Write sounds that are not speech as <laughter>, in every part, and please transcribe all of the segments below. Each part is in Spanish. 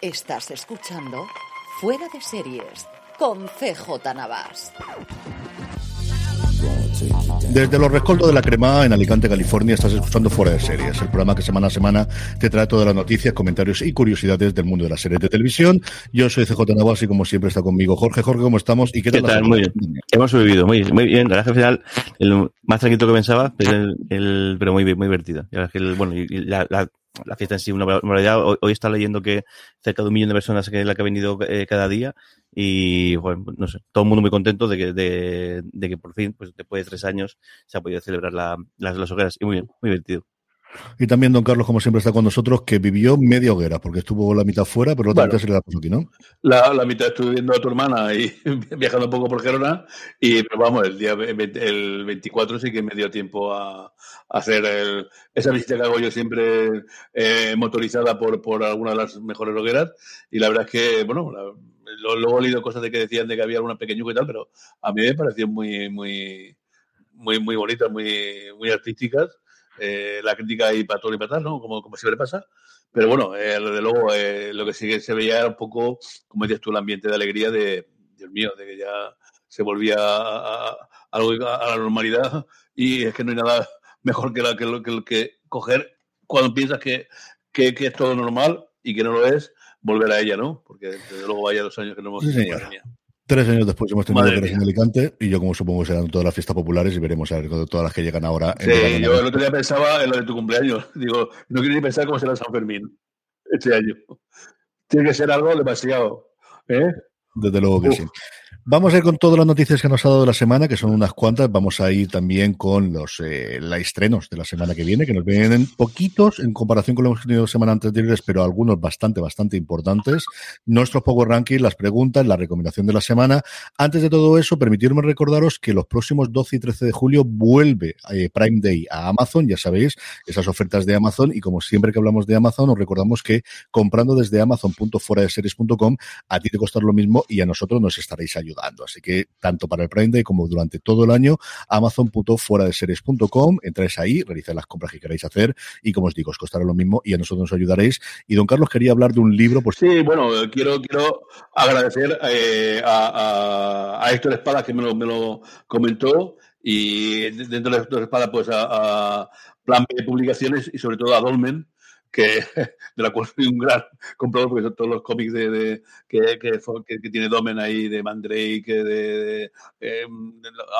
Estás escuchando Fuera de Series con CJ Navas. Desde los rescoldos de la crema en Alicante, California, estás escuchando Fuera de Series, el programa que semana a semana te trae todas las noticias, comentarios y curiosidades del mundo de las series de televisión. Yo soy CJ Navas y como siempre está conmigo Jorge. Jorge, ¿cómo estamos? ¿Y qué tal? Muy bien. Hemos sobrevivido, muy, muy bien. La verdad que al final, el más tranquilo que pensaba, pero, el, pero muy muy divertido. bueno, y la, la, la fiesta en sí una barbaridad. Hoy, está leyendo que cerca de un millón de personas que la que ha venido eh, cada día y bueno, no sé, todo el mundo muy contento de que, de, de que por fin, pues después de tres años, se ha podido celebrar la, las, las hogueras y muy bien, muy divertido. Y también don Carlos, como siempre, está con nosotros, que vivió media hoguera, porque estuvo la mitad fuera, pero la otra bueno, mitad se le da aquí, ¿no? La, la, mitad estuve viendo a tu hermana y <laughs> viajando un poco por Gerona, y pero vamos, el día el 24 sí que me dio tiempo a, a hacer el, esa visita que hago yo siempre eh, motorizada por, por alguna de las mejores hogueras, y la verdad es que, bueno, la, luego he leído cosas de que decían de que había alguna pequeñuca y tal, pero a mí me pareció muy, muy, muy, muy bonitas, muy, muy artísticas eh, la crítica y para todo y para tal, ¿no? Como, como siempre pasa. Pero bueno, eh, desde luego, eh, lo que sí que se veía era un poco, como dices tú, el ambiente de alegría de, Dios mío, de que ya se volvía a, a, a, la normalidad y es que no hay nada <laughs> mejor que, la, que, que, que coger cuando piensas que, que, que, es todo normal y que no lo es, volver a ella, ¿no? Porque desde luego vaya dos años que no hemos sí, señor. Tres años después hemos tenido Madre en Alicante y yo como supongo serán todas las fiestas populares y veremos a ver todas las que llegan ahora. Sí, en yo el otro día pensaba en lo de tu cumpleaños. <laughs> Digo, no quiero ni pensar cómo será San Fermín este año. Tiene que ser algo demasiado. ¿eh? Desde luego que Uf. sí. Vamos a ir con todas las noticias que nos ha dado la semana, que son unas cuantas. Vamos a ir también con los eh, la estrenos de la semana que viene, que nos vienen poquitos en comparación con lo que hemos tenido semanas anteriores, pero algunos bastante, bastante importantes. Nuestros Power Rankings, las preguntas, la recomendación de la semana. Antes de todo eso, permitirme recordaros que los próximos 12 y 13 de julio vuelve eh, Prime Day a Amazon, ya sabéis, esas ofertas de Amazon. Y como siempre que hablamos de Amazon, os recordamos que comprando desde amazon.fueradeseries.com, a ti te costará lo mismo y a nosotros nos estaréis ayudando. Así que tanto para el Prime Day como durante todo el año, amazon.fueradeseries.com, entráis ahí, realizáis las compras que queráis hacer y como os digo, os costará lo mismo y a nosotros nos ayudaréis. Y don Carlos quería hablar de un libro. Pues... Sí, bueno, quiero, quiero agradecer eh, a, a, a, Héctor Espada que me lo, me lo comentó y dentro de Héctor Espada pues a, a Plan B Publicaciones y sobre todo a Dolmen que, <laughs> de la cual soy un gran comprador, porque son todos los cómics de, que, que, tiene Domen ahí, de Mandrake, de, eh,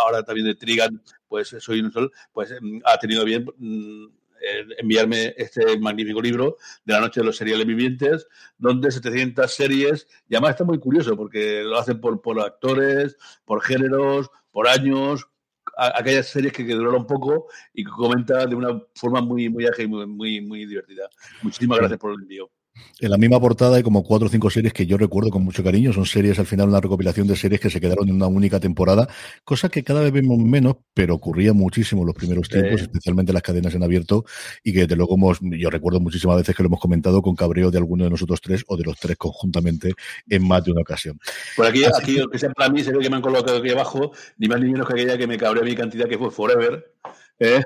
ahora también de Trigan, pues soy un sol, pues ha tenido bien enviarme este magnífico libro de la noche de los seriales vivientes, donde 700 series, y además está muy curioso porque lo hacen por, por actores, por géneros, por años, aquellas series que, que duraron poco y que comenta de una forma muy, muy ágil y muy, muy, muy divertida. Muchísimas gracias por el envío. En la misma portada hay como cuatro o cinco series que yo recuerdo con mucho cariño. Son series, al final, una recopilación de series que se quedaron en una única temporada, cosa que cada vez vemos menos, pero ocurría muchísimo en los primeros tiempos, especialmente las cadenas en abierto, y que desde luego hemos, yo recuerdo muchísimas veces que lo hemos comentado con cabreo de alguno de nosotros tres o de los tres conjuntamente en más de una ocasión. Por aquí, aquí que sea para mí, se ve que me han colocado aquí abajo, ni más ni menos que aquella que me cabreó mi cantidad, que fue Forever. ¿eh?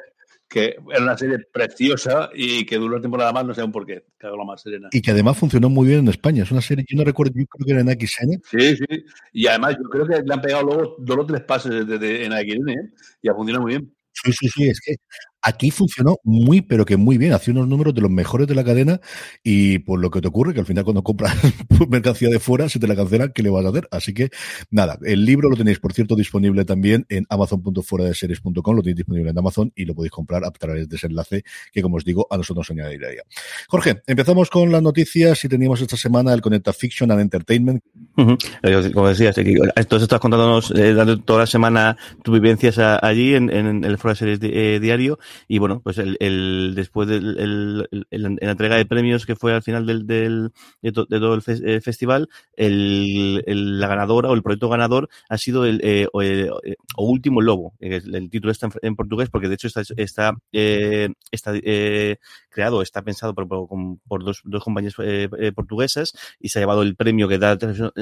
Que era una serie preciosa y que duró una temporada más, no sé aún por qué, que la más serena. Y que además funcionó muy bien en España. Es una serie, yo no recuerdo, yo creo que era en XN. Sí, sí. Y además yo creo que le han pegado luego dos o tres pases de, de, en XN ¿eh? y ha funcionado muy bien. Sí, sí, sí, es que Aquí funcionó muy, pero que muy bien. Hacía unos números de los mejores de la cadena y por lo que te ocurre, que al final cuando compras <laughs> mercancía de fuera, se te la cancelan, ¿qué le vas a hacer? Así que, nada, el libro lo tenéis, por cierto, disponible también en amazon.fueradeseries.com, lo tenéis disponible en Amazon y lo podéis comprar a través de ese enlace que, como os digo, a nosotros nos añadiría. Jorge, empezamos con las noticias y teníamos esta semana el Conecta Fiction and Entertainment. Como decías, entonces estás contándonos, eh, dando toda la semana tus vivencias allí en, el Fuera de Series eh, diario y bueno, pues el, el después del el, el, la entrega de premios que fue al final del, del de, todo el, festival, el, la ganadora o el proyecto ganador ha sido el, eh, o, eh, o, Último Lobo. El, título está en, portugués porque de hecho está, está, eh, está eh, creado, está pensado por, por, por dos, dos compañías eh, eh, portuguesas y se ha llevado el premio que da la televisión,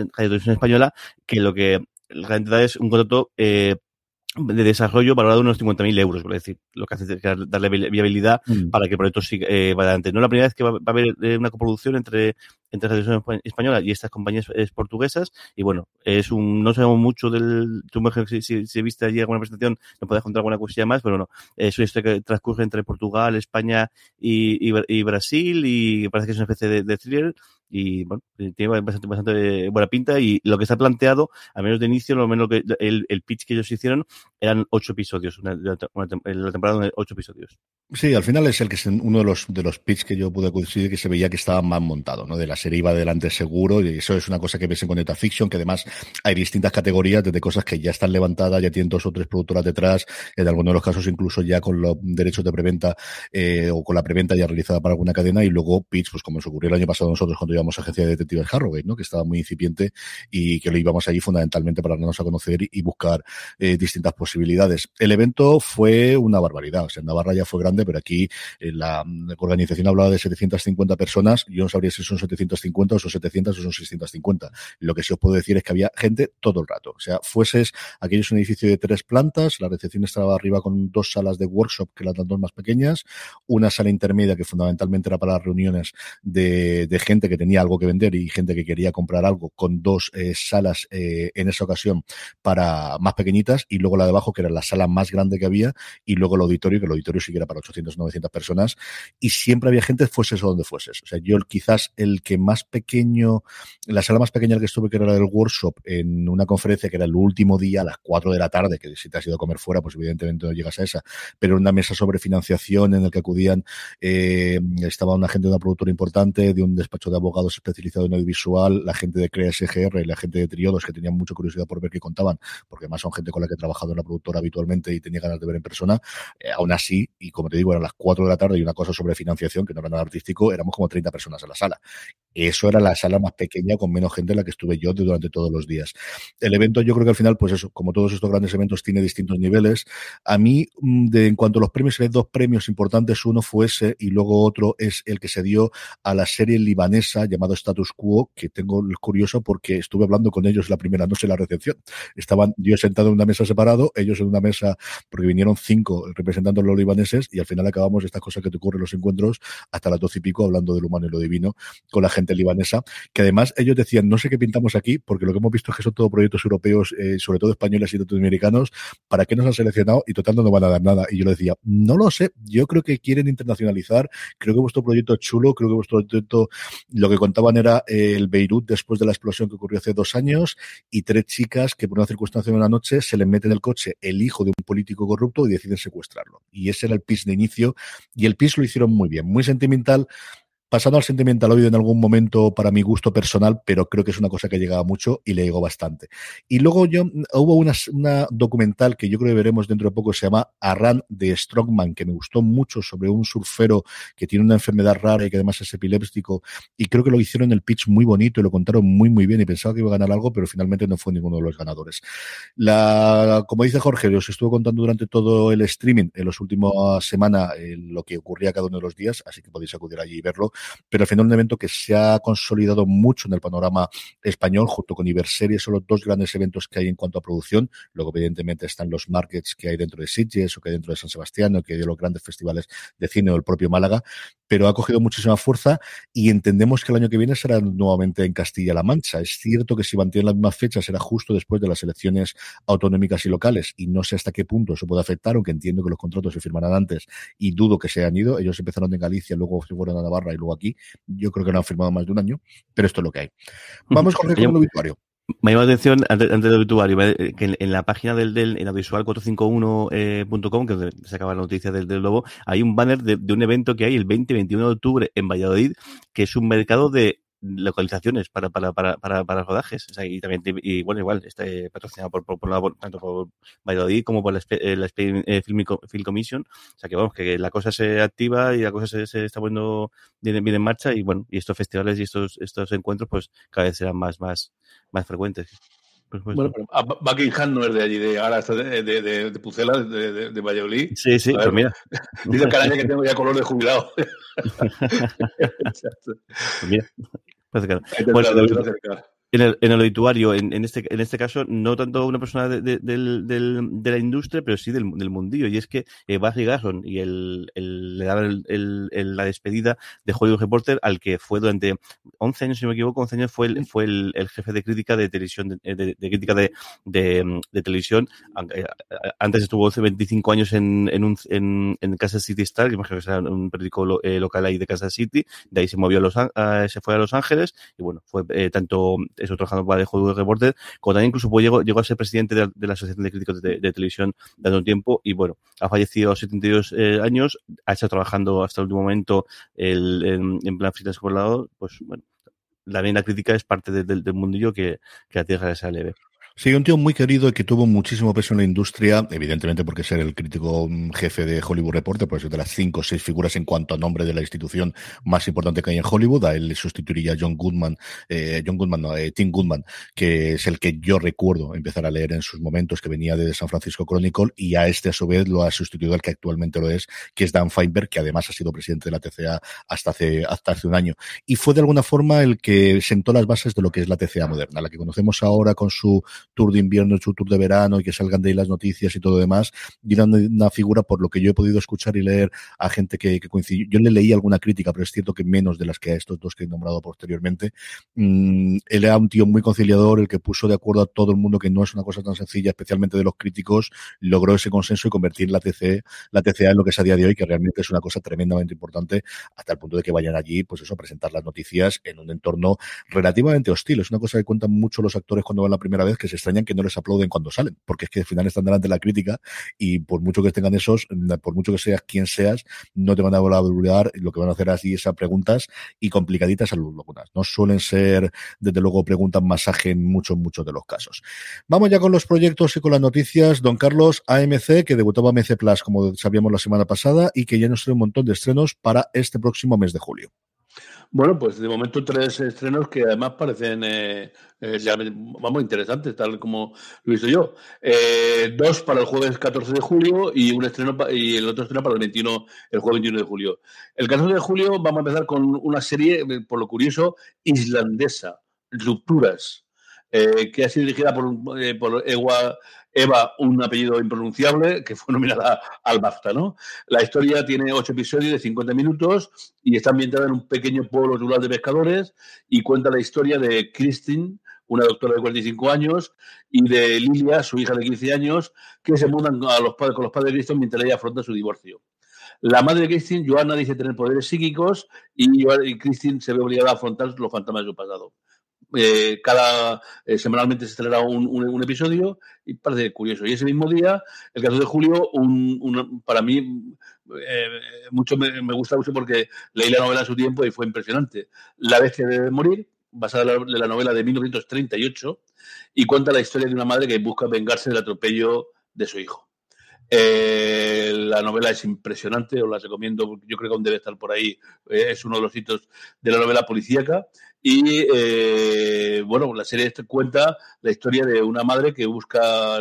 española, que lo que realidad es un contrato eh, de desarrollo valorado en unos 50.000 euros, por decir, lo que hace es darle viabilidad mm. para que el proyecto siga eh, vaya adelante. No es la primera vez que va, va a haber eh, una coproducción entre entre la televisión española y estas compañías portuguesas. Y bueno, es un, no sabemos mucho del, tú si, si, si viste allí alguna presentación, nos puedes contar alguna cosilla más, pero no, es una historia que transcurre entre Portugal, España y, y, y Brasil y parece que es una especie de, de thriller y bueno, tiene bastante, buena pinta y lo que está planteado, al menos de inicio, lo menos que el, el pitch que ellos hicieron eran ocho episodios, una, una, la temporada de ocho episodios. Sí, al final es el que es uno de los de los pitch que yo pude coincidir que se veía que estaba más montado, ¿no? De las serie iba adelante seguro y eso es una cosa que ves en Conecta Fiction, que además hay distintas categorías desde cosas que ya están levantadas, ya tienen dos o tres productoras detrás, en algunos de los casos incluso ya con los derechos de preventa eh, o con la preventa ya realizada para alguna cadena y luego pitch, pues como nos ocurrió el año pasado nosotros cuando agencia de detectives Harrogate, ¿no? que estaba muy incipiente y que lo íbamos allí fundamentalmente para darnos a conocer y buscar eh, distintas posibilidades. El evento fue una barbaridad, o sea, en Navarra ya fue grande, pero aquí eh, la, organización hablaba de 750 personas, yo no sabría si son 750 o son 700 700 o son 650. Lo que sí os puedo decir es que había gente todo el rato. O sea, fueses, aquello es un edificio de tres plantas, la recepción estaba arriba con dos salas de workshop, que eran las dos más pequeñas, una sala intermedia que fundamentalmente era para las reuniones de gente que tenía algo que vender y gente que quería comprar algo, con dos eh, salas eh, en esa ocasión para más pequeñitas, y luego la de abajo, que era la sala más grande que había, y luego el auditorio, que el auditorio sí que era para 800, 900 personas, y siempre había gente, fueses o donde fueses. O sea, yo quizás el que más pequeño la sala más pequeña que estuve, que era la del workshop, en una conferencia que era el último día a las 4 de la tarde, que si te has ido a comer fuera, pues evidentemente no llegas a esa, pero una mesa sobre financiación en el que acudían, eh, estaba una gente de una productora importante, de un despacho de abogados especializado en audiovisual, la gente de Crea SGR, la gente de Triodos, que tenían mucha curiosidad por ver qué contaban, porque además son gente con la que he trabajado en la productora habitualmente y tenía ganas de ver en persona, eh, aún así, y como te digo, eran las 4 de la tarde y una cosa sobre financiación, que no era nada artístico, éramos como 30 personas en la sala. Eso era la sala más pequeña, con menos gente en la que estuve yo durante todos los días. El evento, yo creo que al final, pues eso, como todos estos grandes eventos, tiene distintos niveles. A mí, mm, de, en cuanto a los premios, hay dos premios importantes. Uno fue ese y luego otro es el que se dio a la serie libanesa llamado Status Quo, que tengo curioso porque estuve hablando con ellos la primera noche en la recepción. Estaban yo sentado en una mesa separado, ellos en una mesa, porque vinieron cinco representando a los libaneses y al final acabamos estas cosas que te ocurren en los encuentros hasta las doce y pico hablando del humano y lo divino con la gente libanesa, que además ellos decían, no sé qué pintamos aquí, porque lo que hemos visto es que son todos proyectos europeos, eh, sobre todo españoles y latinoamericanos, ¿para qué nos han seleccionado? Y total no van a dar nada. Y yo le decía, no lo sé, yo creo que quieren internacionalizar, creo que vuestro proyecto es chulo, creo que vuestro proyecto, lo que contaban era eh, el Beirut después de la explosión que ocurrió hace dos años y tres chicas que por una circunstancia de una noche se les mete en el coche el hijo de un político corrupto y deciden secuestrarlo. Y ese era el pis de inicio y el pis lo hicieron muy bien, muy sentimental pasando al sentimental oído en algún momento para mi gusto personal, pero creo que es una cosa que llegaba mucho y le llegó bastante. Y luego yo hubo una, documental que yo creo que veremos dentro de poco, se llama Arran de Strongman, que me gustó mucho sobre un surfero que tiene una enfermedad rara y que además es epiléptico, y creo que lo hicieron en el pitch muy bonito y lo contaron muy muy bien y pensaba que iba a ganar algo, pero finalmente no fue ninguno de los ganadores. La, como dice Jorge, os estuve contando durante todo el streaming en los últimos semanas eh, lo que ocurría cada uno de los días, así que podéis acudir allí y verlo, pero al final un evento que se ha consolidado mucho en el panorama español, junto con Iberseries, son los dos grandes eventos que hay en cuanto a producción, luego evidentemente están los markets que hay dentro de Sitges o que hay dentro de San Sebastián o que hay de los grandes festivales de cine o el propio Málaga, pero ha cogido muchísima fuerza y entendemos que el año que viene será nuevamente en Castilla-La Mancha. Es cierto que si mantienen las mismas fechas será justo después de las elecciones autonómicas y locales y no sé hasta qué punto eso puede afectar, aunque entiendo que los contratos se firmarán antes y dudo que se hayan ido. Ellos empezaron en Galicia, luego se fueron a Navarra y luego aquí. Yo creo que no han firmado más de un año, pero esto es lo que hay. Vamos con el obituario. Me llama la atención, antes, del obituario, que en, la página del, del en audiovisual451.com, que se acaba la noticia del, del Lobo, hay un banner de, de, un evento que hay el 20-21 de octubre en Valladolid, que es un mercado de localizaciones para, para, para, para, para rodajes. O sea, y también, y bueno, igual, está patrocinado por, por, por, tanto por Valladolid como por la, eh, la eh, Film, Film, Commission. O sea, que vamos, que la cosa se activa y la cosa se, se está poniendo bien, bien, en marcha y bueno, y estos festivales y estos, estos encuentros pues cada vez serán más, más, más frecuentes. Bueno, pero Buckingham no es de allí, de ahora está de, de, de, de Pucela, de, de, Valladolid. Sí, sí, pues mira. <laughs> Dice el que tengo ya color de jubilado. <laughs> <laughs> pues mira. Pues, claro. Bueno, en el, en el obituario, en, en, este, en este caso, no tanto una persona de, de, del, del, de la industria, pero sí del, del mundillo. Y es que eh, Barry Garson y el, el, le daba el, la despedida de Hollywood Reporter al que fue durante 11 años, si no me equivoco, 11 años fue el, fue el, jefe de crítica de televisión, de, crítica de, de, televisión. Eh, antes estuvo hace 25 años en, en, un, en, en Kansas City Star, que imagino que era un periódico lo, eh, local ahí de Kansas City. De ahí se movió a Los, a, se fue a Los Ángeles y bueno, fue eh, tanto eso trabajando para el Hollywood Reporter, como incluso pues, llegó, a ser presidente de, de la Asociación de Críticos de, de, Televisión dando un tiempo y bueno, ha fallecido a 72 eh, años, ha estado trabajando hasta el último momento el, en, plan freelance por lado, pues bueno, también la crítica es parte de, de, del mundillo que, que la tierra se leve. Sí, un tío muy querido y que tuvo muchísimo peso en la industria, evidentemente porque ser el crítico mm, jefe de Hollywood Reporter, pues es de las cinco o seis figuras en cuanto a nombre de la institución más importante que hay en Hollywood. A él le sustituiría John Goodman, eh, John Goodman, no, eh, Tim Goodman, que es el que yo recuerdo empezar a leer en sus momentos, que venía de San Francisco Chronicle, y a este a su vez lo ha sustituido el que actualmente lo es, que es Dan Feinberg, que además ha sido presidente de la TCA hasta hace, hasta hace un año. Y fue de alguna forma el que sentó las bases de lo que es la TCA moderna, la que conocemos ahora con su tour de invierno, su tour de verano y que salgan de ahí las noticias y todo demás. Y era una figura, por lo que yo he podido escuchar y leer a gente que, que coincidió. Yo le leí alguna crítica, pero es cierto que menos de las que a estos dos que he nombrado posteriormente. Mm, él era un tío muy conciliador, el que puso de acuerdo a todo el mundo que no es una cosa tan sencilla, especialmente de los críticos, logró ese consenso y convertir la TC, la TCA en lo que es a día de hoy, que realmente es una cosa tremendamente importante, hasta el punto de que vayan allí, pues eso, a presentar las noticias en un entorno relativamente hostil. Es una cosa que cuentan mucho los actores cuando van la primera vez, que se extrañan que no les aplauden cuando salen, porque es que al final están delante de la crítica y por mucho que tengan esos, por mucho que seas quien seas, no te van a hablar, lo que van a hacer así esas preguntas y complicaditas algunas. No suelen ser, desde luego, preguntas masaje en muchos, muchos de los casos. Vamos ya con los proyectos y con las noticias. Don Carlos, AMC, que debutaba AMC Plus, como sabíamos la semana pasada, y que ya nos trae un montón de estrenos para este próximo mes de julio. Bueno, pues de momento tres estrenos que además parecen eh, eh, vamos interesantes, tal como lo visto yo. Eh, dos para el jueves 14 de julio y un estreno y el otro estreno para el 21, el jueves 21 de julio. El 14 de julio vamos a empezar con una serie, eh, por lo curioso, islandesa, Rupturas, eh, que ha sido dirigida por, eh, por Eva, un apellido impronunciable, que fue nominada al BAFTA, ¿no? La historia tiene ocho episodios de 50 minutos y está ambientada en un pequeño pueblo rural de pescadores y cuenta la historia de Christine, una doctora de 45 años, y de Lilia, su hija de 15 años, que se mudan a los padres, con los padres de Cristo mientras ella afronta su divorcio. La madre de Christine, Joanna, dice tener poderes psíquicos y Christine se ve obligada a afrontar los fantasmas de su pasado eh, cada semanalmente se estrenará un, episodio y parece curioso. Y ese mismo día, el 14 de julio, un, para mí mucho me, gusta mucho porque leí la novela a su tiempo y fue impresionante. La bestia debe morir, basada en la, novela de 1938, y cuenta la historia de una madre que busca vengarse del atropello de su hijo. Eh, la novela es impresionante, os la recomiendo, yo creo que aún debe estar por ahí, eh, es uno de los hitos de la novela policíaca. Y eh, bueno, la serie cuenta la historia de una madre que busca,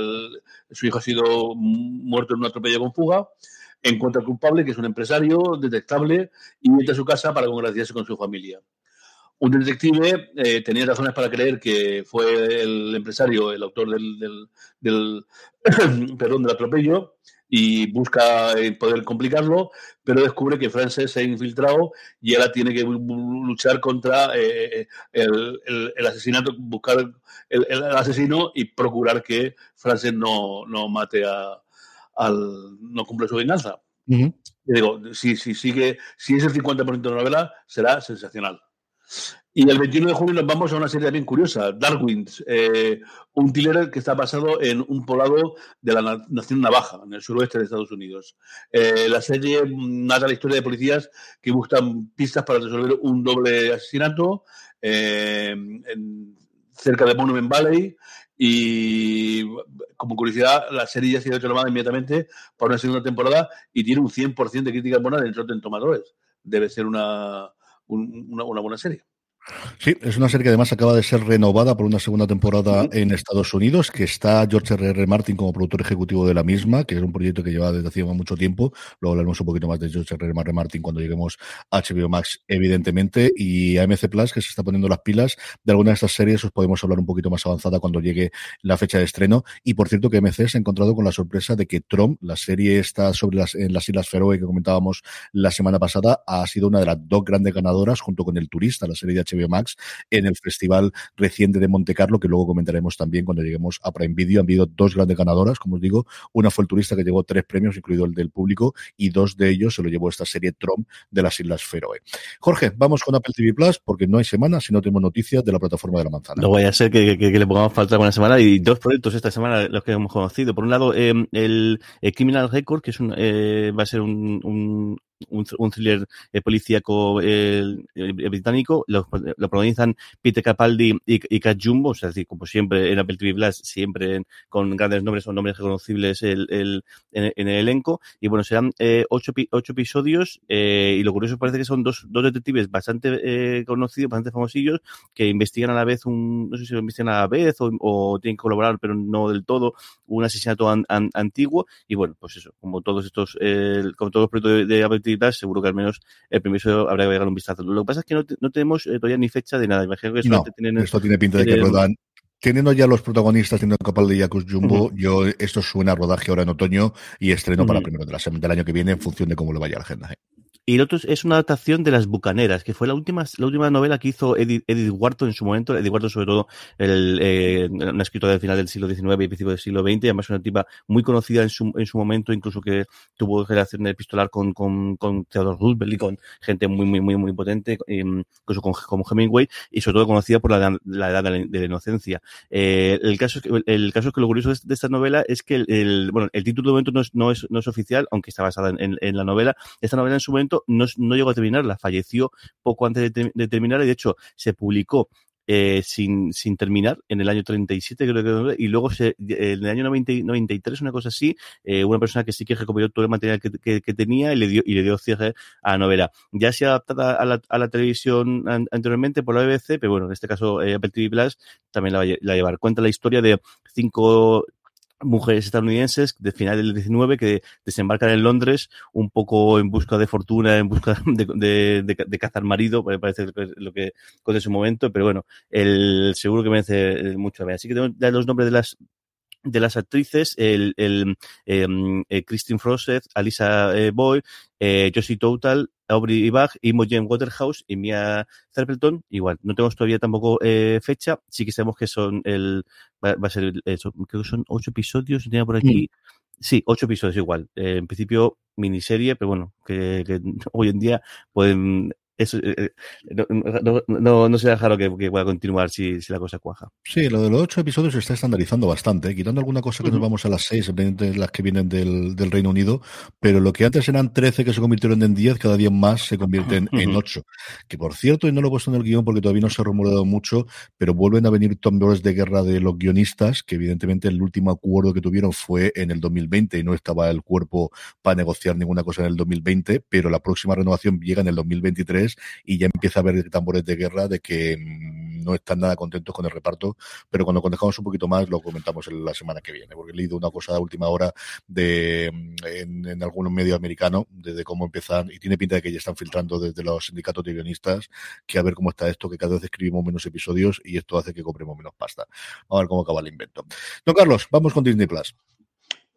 su hijo ha sido muerto en un atropello con fuga, encuentra al culpable, que es un empresario detectable, y entra a su casa para congraciarse con su familia. Un detective eh, tenía razones para creer que fue el empresario el autor del, del, <clears throat> perdón, del atropello y busca eh, poder complicarlo, pero descubre que Frances se ha infiltrado y ahora tiene que luchar contra eh, el, el, asesinato, buscar el, asesino y procurar que Frances no, no mate a, al, no cumple su venganza. Y digo, si, si sigue, si es el 50% de la novela, será sensacional. Y el 21 de junio nos vamos a una serie bien curiosa, Darwin, eh, un thriller que está basado en un poblado de la nación navaja, en el suroeste de Estados Unidos. Eh, la serie narra la historia de policías que buscan pistas para resolver un doble asesinato eh, cerca de Monument Valley y como curiosidad, la serie ya ha sido renovada inmediatamente para una segunda temporada y tiene un 100% de críticas buenas en Rotten Tomadores. Debe ser una, una, una buena serie. Sí, es una serie que además acaba de ser renovada por una segunda temporada en Estados Unidos, que está George R. R. Martin como productor ejecutivo de la misma, que es un proyecto que lleva desde hace mucho tiempo. Luego hablaremos un poquito más de George R. R. Martin cuando lleguemos a HBO Max, evidentemente, y AMC Plus, que se está poniendo las pilas. De alguna de estas series os podemos hablar un poquito más avanzada cuando llegue la fecha de estreno. Y por cierto, que AMC se ha encontrado con la sorpresa de que Trump, la serie está sobre las, en las Islas Feroe que comentábamos la semana pasada, ha sido una de las dos grandes ganadoras junto con El Turista, la serie de HBO Max, en el festival reciente de Monte Carlo, que luego comentaremos también cuando lleguemos a Prime Video. Han habido dos grandes ganadoras, como os digo. Una fue el turista que llevó tres premios, incluido el del público, y dos de ellos se lo llevó esta serie Trump de las Islas Feroe. Jorge, vamos con Apple TV Plus, porque no hay semana si no tenemos noticias de la plataforma de la manzana. No vaya a ser que, le pongamos falta una semana y dos proyectos esta semana los que hemos conocido. Por un lado, eh, el, Criminal Record, que es un, eh, va a ser un, thriller eh, policíaco eh, británico, lo, lo, protagonizan Peter Capaldi y, y Kat Jumbo, o sea, decir, como siempre en Apple TV Plus, siempre con grandes nombres o nombres reconocibles el, el, en, el elenco, y bueno, serán eh, ocho, ocho episodios, eh, y lo curioso parece que son dos, dos detectives bastante conocidos, bastante famosillos, que investigan a la vez un, no sé si lo investigan a la vez o, o tienen que colaborar, pero no del todo, un asesinato antiguo, y bueno, pues eso, como todos estos, como todos los proyectos de, de Apple TV seguro que al menos el permiso habrá que dar un vistazo. Lo que pasa es que no, no tenemos eh, todavía ni fecha de nada. Imagino que no, tienen esto tiene pinta de que rodan. Teniendo ya los protagonistas, teniendo Capal de Yakus Jumbo, yo esto suena a rodaje ahora en otoño y estreno para primero de la semana del año que viene en función de cómo le vaya la agenda. ¿eh? Y el otro es una adaptación de Las Bucaneras, que fue la última, la última novela que hizo Edith, Edith Wharton en su momento. Edith Wharton, sobre todo, el, eh, una escritora del final del siglo XIX y principio del siglo XX, además una tipa muy conocida en su, en su momento, incluso que tuvo relación epistolar con, con, con Theodore Roosevelt y con gente muy, muy, muy, muy potente, incluso con, como Hemingway, y sobre todo conocida por la, la edad de la, inocencia. Eh, el caso es que, el caso es que lo curioso de, esta novela es que el, bueno, el título de momento no es, no es, no es oficial, aunque está basada en la novela. Esta novela en su momento no, no llegó a terminarla, falleció poco antes de, de terminar y de hecho se publicó eh, sin, sin terminar en el año 37, creo que, y luego se, en el año 90, 93, una cosa así, eh, una persona que sí que recuperó todo el material que, que, tenía y le dio, y le dio cierre a la novela. Ya se ha adaptada a la, a la televisión anteriormente por la BBC, pero bueno, en este caso eh, Apple TV Plus también la va a llevar. Cuenta la historia de cinco mujeres estadounidenses de final del 19 que desembarcan en Londres un poco en busca de fortuna, en busca <laughs> de, de, de, cazar marido, parece lo que con ese momento, pero bueno, el seguro que merece mucho ver. Así que ya los nombres de las de las actrices, el, el, em, eh, Christine Froseth, Alisa eh, Boy, eh, Josie Total, Aubrey Bach, Imogen Waterhouse y Mia Stapleton. Igual, no tenemos todavía tampoco eh, fecha. Sí que sabemos que son el, va, va a ser, el, creo que son ocho episodios, tenía por aquí. Sí, ocho episodios igual. Eh, en principio, miniserie, pero bueno, que, que <laughs> hoy en día pueden eso, eh, eh, no, no, no, no, que, que pueda continuar si, si, la cosa cuaja. Sí, lo de los ocho episodios se está estandarizando bastante, ¿eh? quitando alguna cosa que nos vamos a las seis, las que vienen del, del, Reino Unido, pero lo que antes eran trece que se convirtieron en diez, cada día más se convierten en ocho. Que por cierto, y no lo he puesto en el guion porque todavía no se ha rumoreado mucho, pero vuelven a venir tambores de guerra de los guionistas, que evidentemente el último acuerdo que tuvieron fue en el 2020 y no estaba el cuerpo para negociar ninguna cosa en el 2020, pero la próxima renovación llega en el 2023 y ya empieza a haber tambores de guerra de que mm, no están nada contentos con el reparto, pero cuando conozcamos un poquito más lo comentamos en la semana que viene, porque he leído una cosa a última hora de mm, en, en algunos medios americanos de, cómo empiezan, y tiene pinta de que ya están filtrando desde los sindicatos de guionistas, que a ver cómo está esto, que cada vez escribimos menos episodios y esto hace que cobremos menos pasta. A ver cómo acaba el invento. Don Carlos, vamos con Disney Plus.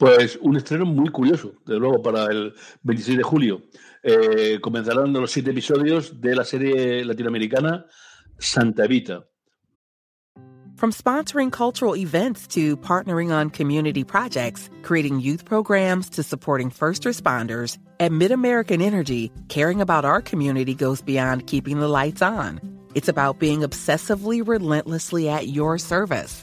Pues un estreno muy curioso, desde luego, para el 26 de julio. Eh, comenzarán los siete episodios de la serie latinoamericana Santa Evita. From sponsoring cultural events to partnering on community projects, creating youth programs to supporting first responders, at MidAmerican Energy, caring about our community goes beyond keeping the lights on. It's about being obsessively relentlessly at your service.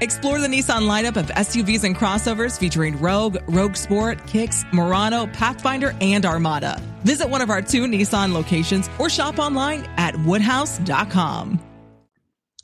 Explore the Nissan lineup of SUVs and crossovers featuring Rogue, Rogue Sport, Kicks, Murano, Pathfinder, and Armada. Visit one of our two Nissan locations or shop online at woodhouse.com.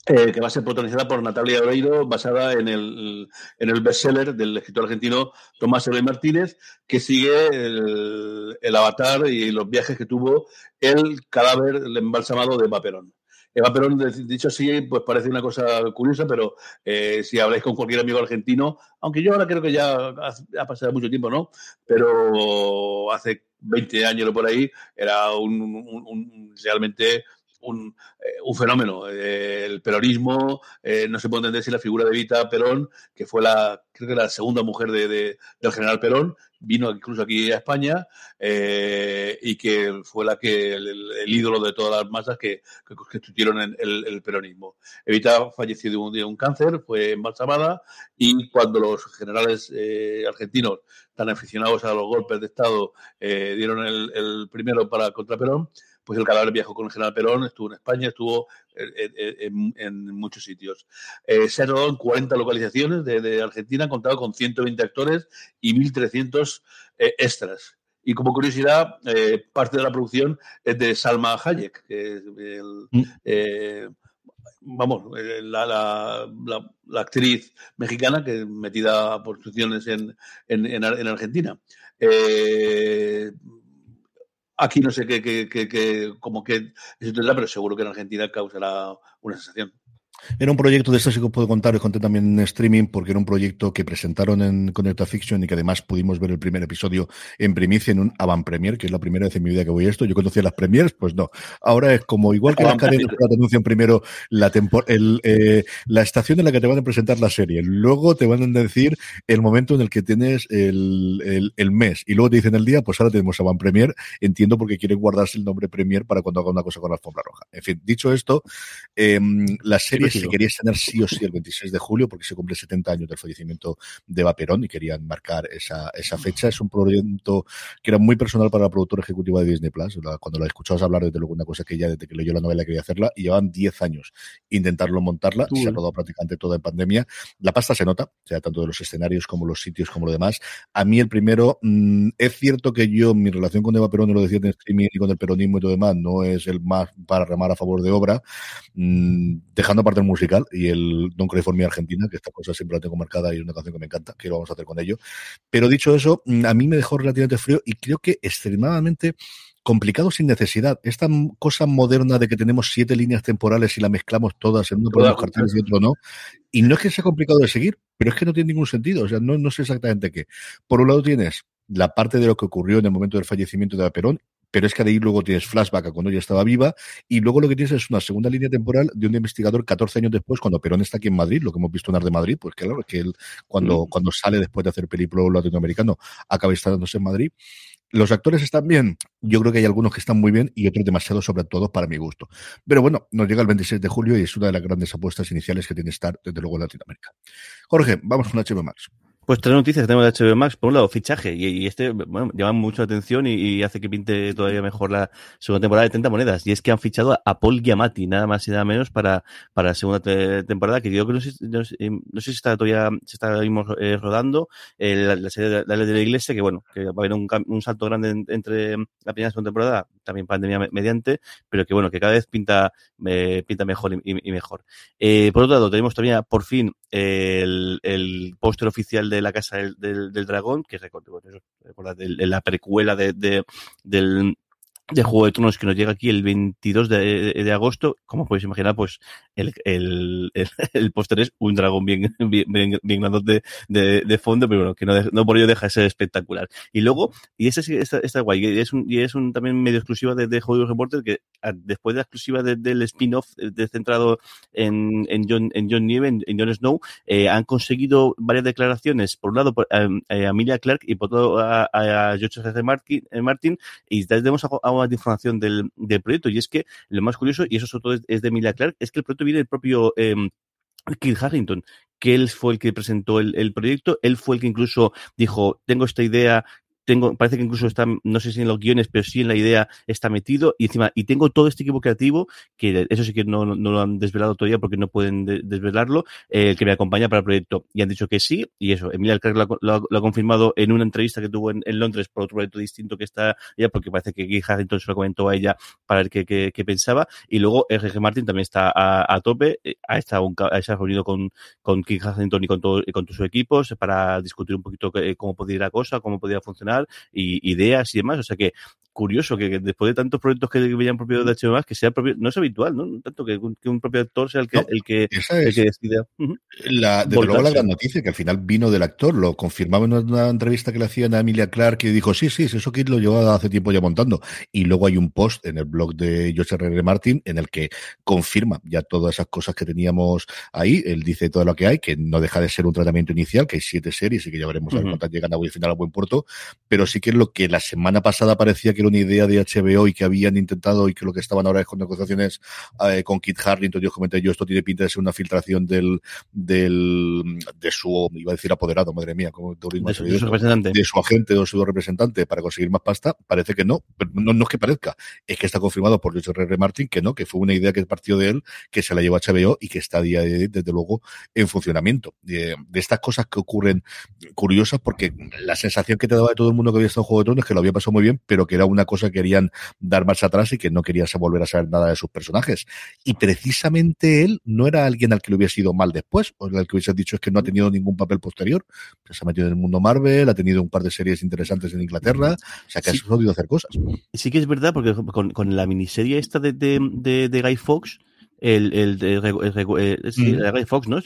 Eh, que va a ser protagonizada por Natalia Oreiro, basada en el, en el bestseller del escritor argentino Tomás Eloy Martínez, que sigue el, el, avatar y los viajes que tuvo el cadáver el embalsamado de Vaperón. Eva Perón, dicho así, pues parece una cosa curiosa, pero eh, si habláis con cualquier amigo argentino, aunque yo ahora creo que ya ha, pasado mucho tiempo, ¿no? Pero hace 20 años o por ahí era un, realmente un, eh, fenómeno. Eh, el peronismo, no se puede entender si la figura de Evita Perón, que fue la, creo que la segunda mujer de, del general Perón, vino incluso aquí a España eh, y que fue la que el, el, ídolo de todas las masas que, que constituyeron el, el, peronismo. Evita falleció de un, de un, cáncer, fue embalsamada y cuando los generales eh, argentinos tan aficionados a los golpes de Estado eh, dieron el, primero para contra Perón, pues el cadáver viajó con el general Perón, estuvo en España, estuvo en, en, en muchos sitios. Eh, se ha rodado en 40 localizaciones de, de, Argentina, contado con 120 actores y 1.300 eh, extras. Y como curiosidad, eh, parte de la producción es de Salma Hayek, que es el, mm. Eh, vamos, la, la, la, la, actriz mexicana que metida por funciones en, en, en, Argentina. Eh, Aquí no sé qué, qué, como que eso tendrá, pero seguro que en Argentina causará una sensación. Era un proyecto de sí que os puedo contar, os conté también en streaming, porque era un proyecto que presentaron en Conecta Fiction y que además pudimos ver el primer episodio en primicia en un avant premier, que es la primera vez en mi vida que voy a esto. Yo conocía las premiers, pues no. Ahora es como igual que las cadenas que te anuncian primero la, el, eh, la estación en la que te van a presentar la serie, luego te van a decir el momento en el que tienes el, el, el mes y luego te dicen el día, pues ahora tenemos avant premier. Entiendo porque quieren guardarse el nombre premier para cuando haga una cosa con la alfombra roja. En fin, dicho esto, eh, la serie se quería tener sí o sí el 26 de julio porque se cumple 70 años del fallecimiento de Eva Perón y querían marcar esa, esa fecha. Es un proyecto que era muy personal para la productora ejecutiva de Disney Plus. Cuando la escuchabas hablar, desde luego, una cosa que ella, desde que leyó la novela, quería hacerla y llevan 10 años intentarlo montarla. Se ha rodado prácticamente toda en pandemia. La pasta se nota, o sea, tanto de los escenarios como los sitios como lo demás. A mí, el primero, mmm, es cierto que yo, mi relación con Eva Perón, y lo decía en streaming y con el peronismo y todo demás, no es el más para remar a favor de obra, mmm, dejando aparte musical y el Don California Argentina, que esta cosa siempre la tengo marcada y es una canción que me encanta, que lo vamos a hacer con ello. Pero dicho eso, mm, a mí me dejó relativamente frío y creo que extremadamente complicado sin necesidad. Esta cosa moderna de que tenemos siete líneas temporales y la mezclamos todas en uno por los carteles y otro no. Y no es que sea complicado de seguir, pero es que no tiene ningún sentido. O sea, no, no sé exactamente qué. Por un lado tienes la parte de lo que ocurrió en el momento del fallecimiento de Perón pero es que de ahí luego tienes flashback a cuando ella estaba viva, y luego lo que tienes es una segunda línea temporal de un investigador 14 años después, cuando Perón está aquí en Madrid, lo que hemos visto en Ar de Madrid, pues claro, que él cuando, cuando sale después de hacer película latinoamericano, acaba instalándose en Madrid. Los actores están bien. Yo creo que hay algunos que están muy bien y otros demasiado sobre todo para mi gusto. Pero bueno, nos llega el 26 de julio y es una de las grandes apuestas iniciales que tiene Star, desde luego, en Latinoamérica. Jorge, vamos con HBO Max. Pues tres noticias que tenemos de HBO Max. Por un lado, fichaje. Y, este, bueno, llama mucho la atención y, hace que pinte todavía mejor la segunda temporada de 30 monedas. Y es que han fichado a Paul Giamatti, nada más y nada menos, para, para la segunda temporada, que yo que no sé, no sé, si está todavía, se está eh, rodando, eh, la, serie de la de la iglesia, que bueno, que va a haber un, un salto grande entre la primera y segunda temporada, también pandemia mediante, pero que bueno, que cada vez pinta, eh, pinta mejor y, mejor. por otro lado, tenemos todavía, por fin, el póster oficial de la Casa del, del, Dragón, que es la precuela de, de, del, de Juego de Tronos que nos llega aquí el 22 de, de agosto. Como podéis imaginar, pues el, el, <laughs> el, póster es un dragón bien, bien, bien, bien de, de, fondo, pero bueno, que no, no por ello deja de ser espectacular. Y luego, y sí está, está guay, y es un, y es un también medio exclusiva de, de Hollywood Reporter, que después de la exclusiva del spin-off de, centrado en, en John, en John Nieve, en, Jon Snow, eh, han conseguido varias declaraciones, por un lado por, a, Emilia Clark y por otro a, a George R. Martin, eh, Martin, y tenemos algo de información del, del proyecto, y es que lo más curioso, y eso sobre todo es, de Emilia Clark, es que el proyecto viene el propio eh, Kit Harrington, que él fue el que presentó el, el, proyecto, él fue el que incluso dijo, tengo esta idea, tengo, parece que incluso está, no sé si en los guiones, pero sí en la idea está metido y encima, y tengo todo este equipo creativo, que eso sí que no, no lo han desvelado todavía porque no pueden desvelarlo, eh, que me acompaña para el proyecto. Y han dicho que sí, y eso, Emilia Clark lo, ha confirmado en una entrevista que tuvo en, Londres por otro proyecto distinto que está ya, porque parece que Guy Harrington se lo comentó a ella para ver qué, qué, pensaba. Y luego R.G. Martin también está a, a tope, eh, ha estado, un, se ha reunido con, con Guy Harrington y con todo, y con sus equipos para discutir un poquito cómo podría ir la cosa, cómo podría funcionar y ideas y demás. O sea que curioso que, después de tantos proyectos que veían propios de HBO que sea propio, no es habitual, ¿no? Tanto que, que un propio actor sea el que, el que, el que decida. la, desde luego la gran noticia, que al final vino del actor, lo confirmaba en una entrevista que le hacían a Emilia Clark y dijo, sí, sí, eso que lo llevaba hace tiempo ya montando. Y luego hay un post en el blog de George R. R. Martin en el que confirma ya todas esas cosas que teníamos ahí. Él dice todo lo que hay, que no deja de ser un tratamiento inicial, que hay siete series y que ya veremos a ver cuántas llegan a buen final a buen puerto, pero sí que es lo que la semana pasada parecía que una idea de HBO y que habían intentado y que lo que estaban ahora es con negociaciones eh, con Kit Harrington. Yo comenté yo, esto tiene pinta de ser una filtración del, del, de su, iba a decir apoderado, madre mía, como de, su, de, su representante. de su agente o su representante para conseguir más pasta. Parece que no, pero no, no es que parezca, es que está confirmado por George R. Martin que no, que fue una idea que partió de él, que se la llevó a HBO y que está a día de desde luego, en funcionamiento. De, de, estas cosas que ocurren curiosas, porque la sensación que te daba de todo el mundo que había estado en Juego de Tronos es que lo había pasado muy bien, pero que era una cosa que querían dar marcha atrás y que no quería volver a saber nada de sus personajes. Y precisamente él no era alguien al que le hubiese ido mal después, o al que hubiese dicho es que no ha tenido ningún papel posterior. Se ha metido en el mundo Marvel, ha tenido un par de series interesantes en Inglaterra, o sea que sí. ha podido hacer cosas. Sí que es verdad, porque con, con la miniserie esta de, de, de, de Guy Fox, el, el, el, el. Guy Fox, ¿no?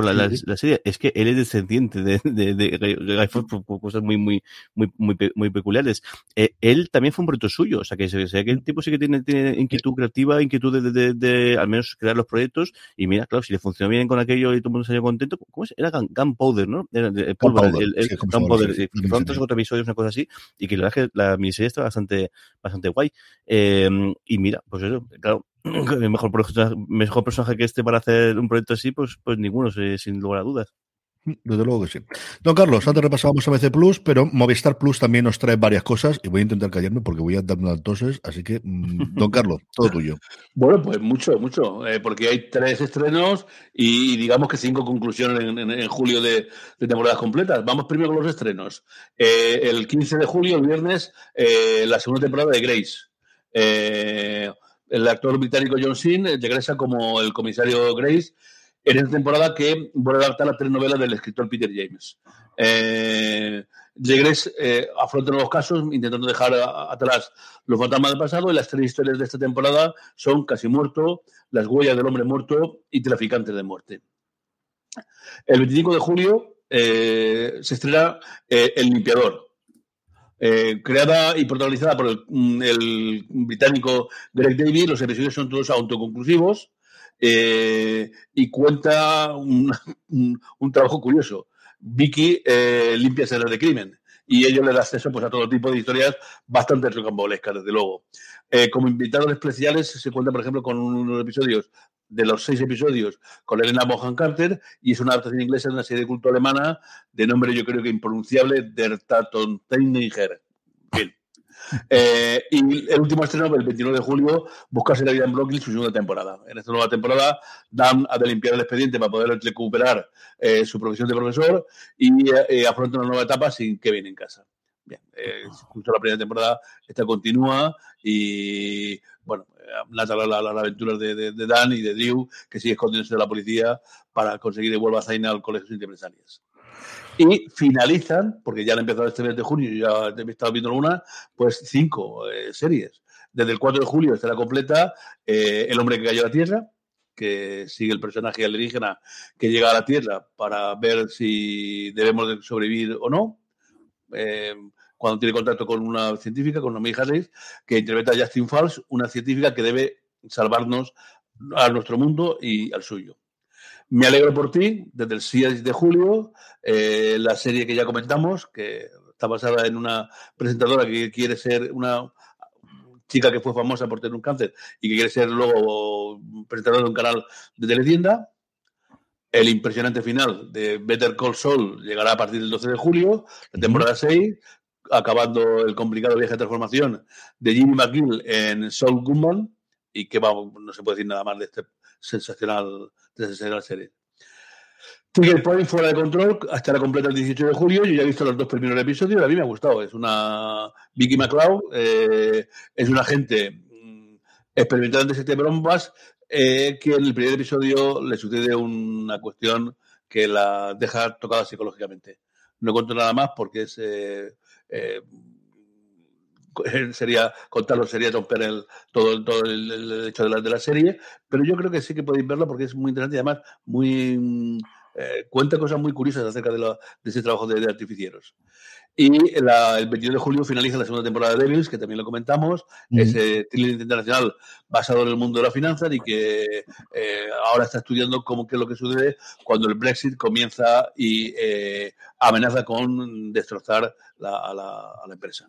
La, la, la, serie, es que él es descendiente de, de, de, de Guy Fox por, por, cosas muy, muy, muy, muy, muy peculiares. Eh, él también fue un proyecto suyo, o sea que se ve que el tipo sí que tiene, tiene inquietud creativa, inquietud de, de, al menos crear los proyectos, y mira, claro, si le funcionó bien con aquello y todo el mundo salió contento, ¿cómo es? Era Gunpowder, ¿no? Era de, Gunpowder, el, el, sí, Gunpowder, sí, sí, fueron tres o cuatro episodios, una cosa así, y que la verdad es que la miniserie está bastante, bastante guay. Eh, y mira, pues eso, claro, el <clears throat> mejor mejor personaje que este para hacer un proyecto así, pues, pues ninguno, sin lugar a dudas. Desde luego que sí. Don Carlos, antes repasamos ABC Plus, pero Movistar Plus también nos trae varias cosas y voy a intentar callarme porque voy a dar unas toses, así que, mmm, <laughs> don Carlos, todo tuyo. Bueno, pues mucho, mucho, eh, porque hay tres estrenos y digamos que cinco conclusiones en, en, en julio de, de, temporadas completas. Vamos primero con los estrenos. Eh, el 15 de julio, el viernes, eh, la segunda temporada de Grace. Eh, el actor británico John Sin regresa como el comisario Grace en esta temporada que vuelve a adaptar la telenovela del escritor Peter James. Eh, eh, afronta nuevos casos intentando dejar atrás los fantasmas del pasado y las tres historias de esta temporada son Casi muerto, Las huellas del hombre muerto y Traficantes de muerte. El 25 de julio eh, se estrena eh, El limpiador, Eh, creada y protagonizada por el, mm, británico Greg Davies, los episodios son todos autoconclusivos eh, y cuenta un, <laughs> trabajo curioso. Vicky eh, limpia escenas de crimen y ello le da acceso pues, a todo tipo de historias bastante rocambolescas, desde luego. Eh, como invitados especiales se cuenta, por ejemplo, con unos episodios de los seis episodios con Elena Bohan Carter y es una adaptación inglesa de una serie de culto alemana de nombre yo creo que impronunciable, Der Tatonteiniger. Bien. Eh, y el último estreno, el 29 de julio, Buscarse la vida en Brooklyn, su segunda temporada. En esta nueva temporada, Dan ha de limpiar el expediente para poder recuperar eh, su profesión de profesor y eh, afronta una nueva etapa sin Kevin en casa. Bien, eh, justo la primera temporada, esta continúa y, bueno, narra las la, la, la aventuras de, de, de, Dan y de Drew, que sigue escondiéndose de la policía para conseguir que vuelva a Zaina al colegio de empresarias. Y finalizan, porque ya han empezado este mes de junio, ya he estado viendo una, pues cinco eh, series. Desde el 4 de julio estará completa eh, El hombre que cayó a la tierra, que sigue el personaje alienígena que llega a la Tierra para ver si debemos de sobrevivir o no. Eh, cuando tiene contacto con una científica, con Nomi Harris, que interpreta a Justin Falls, una científica que debe salvarnos a nuestro mundo y al suyo. Me alegro por ti, desde el 6 de julio, eh, la serie que ya comentamos, que está basada en una presentadora que quiere ser una chica que fue famosa por tener un cáncer y que quiere ser luego presentadora de un canal de teletienda. El impresionante final de Better Call Saul llegará a partir del 12 de julio, la temporada 6, acabando el complicado viaje de transformación de Jimmy McGill en Saul Goodman, y que vamos, no se puede decir nada más de este sensacional, de sensacional serie. Trigger Point fuera de control hasta la completa el 18 de julio. Yo ya he visto los dos primeros episodios a mí me ha gustado. Es una Vicky McCloud, eh, es una agente mm, experimental de siete bombas eh, que en el primer episodio le sucede una cuestión que la deja tocada psicológicamente. No cuento nada más porque es eh, eh, sería contarlo sería romper el, todo, todo el, el hecho de la, de la, serie, pero yo creo que sí que podéis verlo porque es muy interesante y además muy eh, cuenta cosas muy curiosas acerca de, la, de ese trabajo de, de artificieros. Y la, el 22 de julio finaliza la segunda temporada de Devils, que también lo comentamos, mm. ese thriller internacional basado en el mundo de la finanza y que eh, ahora está estudiando cómo qué es lo que sucede cuando el Brexit comienza y eh, amenaza con destrozar la, a, la, a la empresa.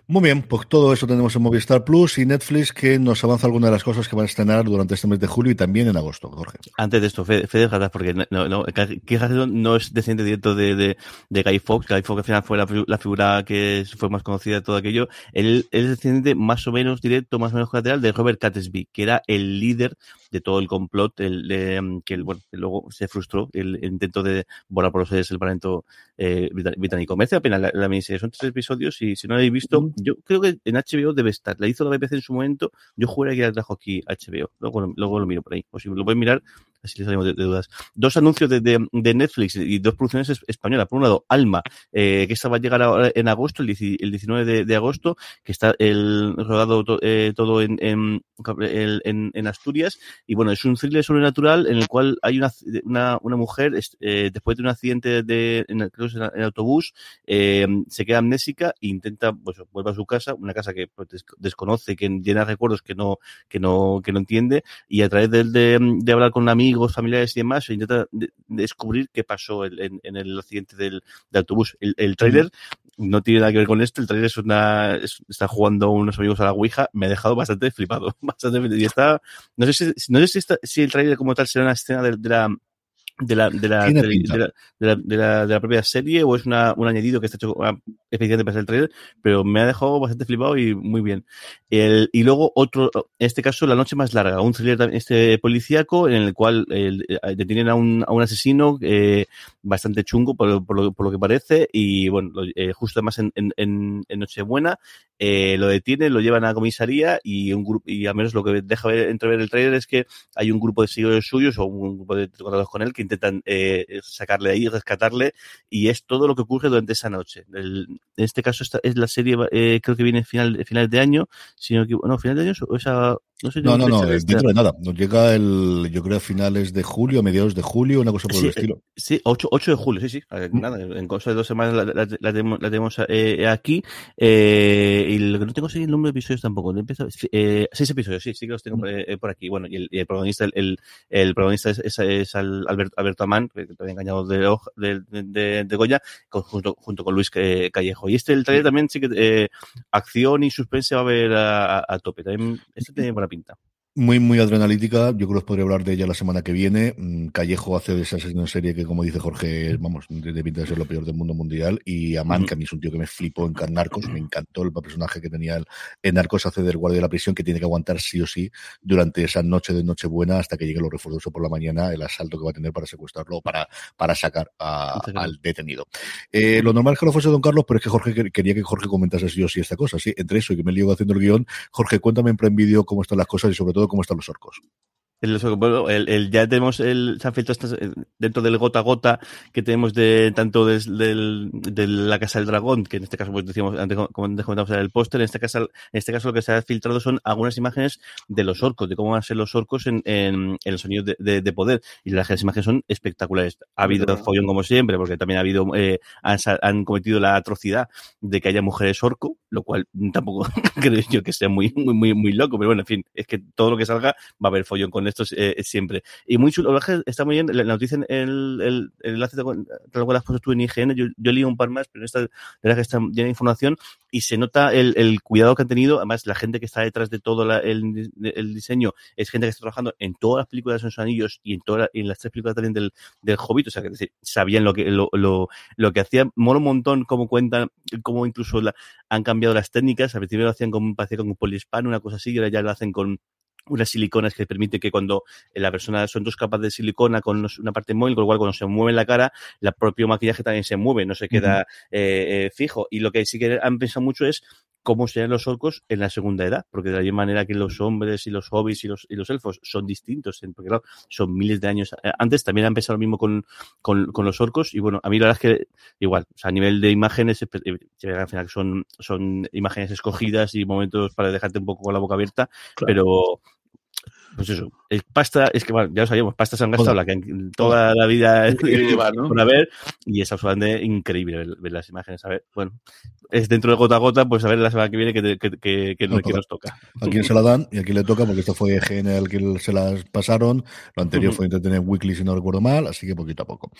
Muy bien, pues todo eso tenemos en Movistar Plus y Netflix que nos avanza algunas de las cosas que van a estrenar durante este mes de julio y también en agosto, Jorge. Antes de esto, Fede, Fede porque no, no, no es descendiente directo de, de, de, Guy Fox, Guy Fox al final fue la, la, figura que fue más conocida de todo aquello, él, él, es descendiente más o menos directo, más o menos colateral de Robert Catesby, que era el líder de todo el complot, el, de, que, el, bueno, luego se frustró el, el, intento de borrar por los sedes el Parlamento eh, británico. Merece la pena la, la miniserie, son tres episodios y si no lo habéis visto, yo creo que en HBO debe estar. La hizo la BBC en su momento. Yo juraría que la trajo aquí HBO. Luego, luego lo miro por ahí. O si lo pueden mirar, así les salimos de, de, dudas. Dos anuncios de, de, de, Netflix y dos producciones españolas. Por un lado, Alma, eh, que esta va a llegar ahora en agosto, el, 19 de, agosto, que está el rodado to, eh, todo en, en, en, en, Asturias. Y bueno, es un thriller sobrenatural en el cual hay una, una, una mujer, eh, después de un accidente de, en, creo que en autobús, eh, se queda amnésica e intenta, pues, vuelve a su casa, una casa que pues, desconoce, que llena recuerdos que no, que no, que no entiende, y a través de, de, hablar con amigos, amigos, familiares y demás, e intenta de, de descubrir qué pasó en, en, el accidente del, del autobús. El, el tráiler no tiene nada que ver con esto, el tráiler es una, es, está jugando unos amigos a la Ouija, me ha dejado bastante flipado, <laughs> bastante, y está, no sé si, no sé si, está, si el tráiler como tal será una escena de, de la, de la, de la, de la, de, la, de, propia serie o es una, un añadido que está hecho especialmente para el trailer, pero me ha dejado bastante flipado y muy bien. El, y luego otro, en este caso, La Noche Más Larga, un thriller este policíaco en el cual el, detienen a un, a un asesino eh, bastante chungo por, por, lo, por lo que parece y bueno, eh, justo además en, en, en Nochebuena eh, lo detienen, lo llevan a la comisaría y un grupo, y al menos lo que deja ver, entrever el trailer es que hay un grupo de seguidores suyos o un grupo de contratados con él que intentan eh, sacarle de ahí, rescatarle, y es todo lo que ocurre durante esa noche. En este caso, esta es la serie, eh, creo que viene final, final de año, sino que, no, final de año, o esa, No, no, no, dentro de nada. Nos llega el, yo creo, a finales de julio, mediados de julio, una cosa por el estilo. Sí, 8, 8 de julio, sí, sí. Nada, en cosa de dos semanas la, la, la tenemos, la tenemos eh, aquí. Eh, y lo que no tengo es el número de episodios tampoco. Eh, seis episodios, sí, sí que los tengo eh, por aquí. Bueno, y el, y el protagonista, el, el, protagonista es, es, es Alberto, Alberto Amán, que había engañado de, de, de, de Goya, con, junto, junto con Luis Callejo. Y este, el trailer también sí que eh, acción y suspense va a haber a, a, a tope. También, este <laughs> tiene buena pinta. Muy, muy adrenalítica. Yo creo que os podría hablar de ella la semana que viene. Mm, Callejo hace de esa serie que, como dice Jorge, vamos, de pinta de ser lo peor del mundo mundial. Y Amán, que a mí es un tío que me flipó en Narcos, me encantó el personaje que tenía en Narcos, hace del guardia de la prisión, que tiene que aguantar sí o sí durante esa noche de Nochebuena hasta que llegue lo refuerzo por la mañana, el asalto que va a tener para secuestrarlo, para, para sacar a, al detenido. Eh, lo normal es que lo fuese Don Carlos, pero es que Jorge quería que Jorge comentase sí o sí esta cosa. Sí, entre eso y que me lío haciendo el guion, Jorge, cuéntame en Prime Video cómo están las cosas y sobre todo cómo están los orcos. El, el, el, ya tenemos el, se han filtrado dentro del gota a gota que tenemos de tanto de, de, de, la Casa del Dragón, que en este caso, pues decíamos, antes como comentamos el póster, en este caso, en este caso lo que se ha filtrado son algunas imágenes de los orcos, de cómo van a ser los orcos en, en, en el sonido de, de, de, poder. Y las imágenes son espectaculares. Ha habido sí, follón como siempre, porque también ha habido, eh, han, han, cometido la atrocidad de que haya mujeres orco, lo cual tampoco <laughs> creo yo que sea muy, muy, muy, muy loco, pero bueno, en fin, es que todo lo que salga va a haber follón con esto eh, siempre. Y muy chulo, está muy bien, la noticia, el, el, el enlace de lo las puesto tú en IGN, yo, yo leí un par más, pero esta, de verdad que está llena de información y se nota el, el, cuidado que han tenido, además la gente que está detrás de todo la, el, el, diseño es gente que está trabajando en todas las películas de los anillos y en todas en las tres películas también del, del Hobbit, o sea que sabían lo que, lo, lo, lo que hacían, mola un montón cómo cuentan, cómo incluso la, han cambiado las técnicas, al principio lo hacían con, parecía con un poliespano, una cosa así, y ahora ya lo hacen con unas siliconas que permite que cuando la persona son dos capas de silicona con una parte móvil, con lo cual cuando se mueve la cara, el propio maquillaje también se mueve, no se queda uh -huh. eh, eh, fijo. Y lo que sí que han pensado mucho es cómo serían los orcos en la segunda edad, porque de la misma manera que los hombres y los hobbits y los, y los elfos son distintos, porque claro, son miles de años antes, también han pensado lo mismo con, con, con, los orcos, y bueno, a mí la verdad es que igual, o sea, a nivel de imágenes, al final son, son imágenes escogidas y momentos para dejarte un poco con la boca abierta, claro. pero pues eso, es pasta, es que bueno, ya lo sabíamos, pasta se han gastado la que toda la vida ¿no? por haber, y es absolutamente increíble ver, ver, las imágenes. A ver, bueno, es dentro de gota a gota, pues a ver la semana que viene que, que, que, no, nos toca. A quién se la dan y a quién le toca, porque esto fue GN al que se las pasaron, lo anterior uh -huh. fue Entretener Weekly, si no recuerdo mal, así que poquito a poco.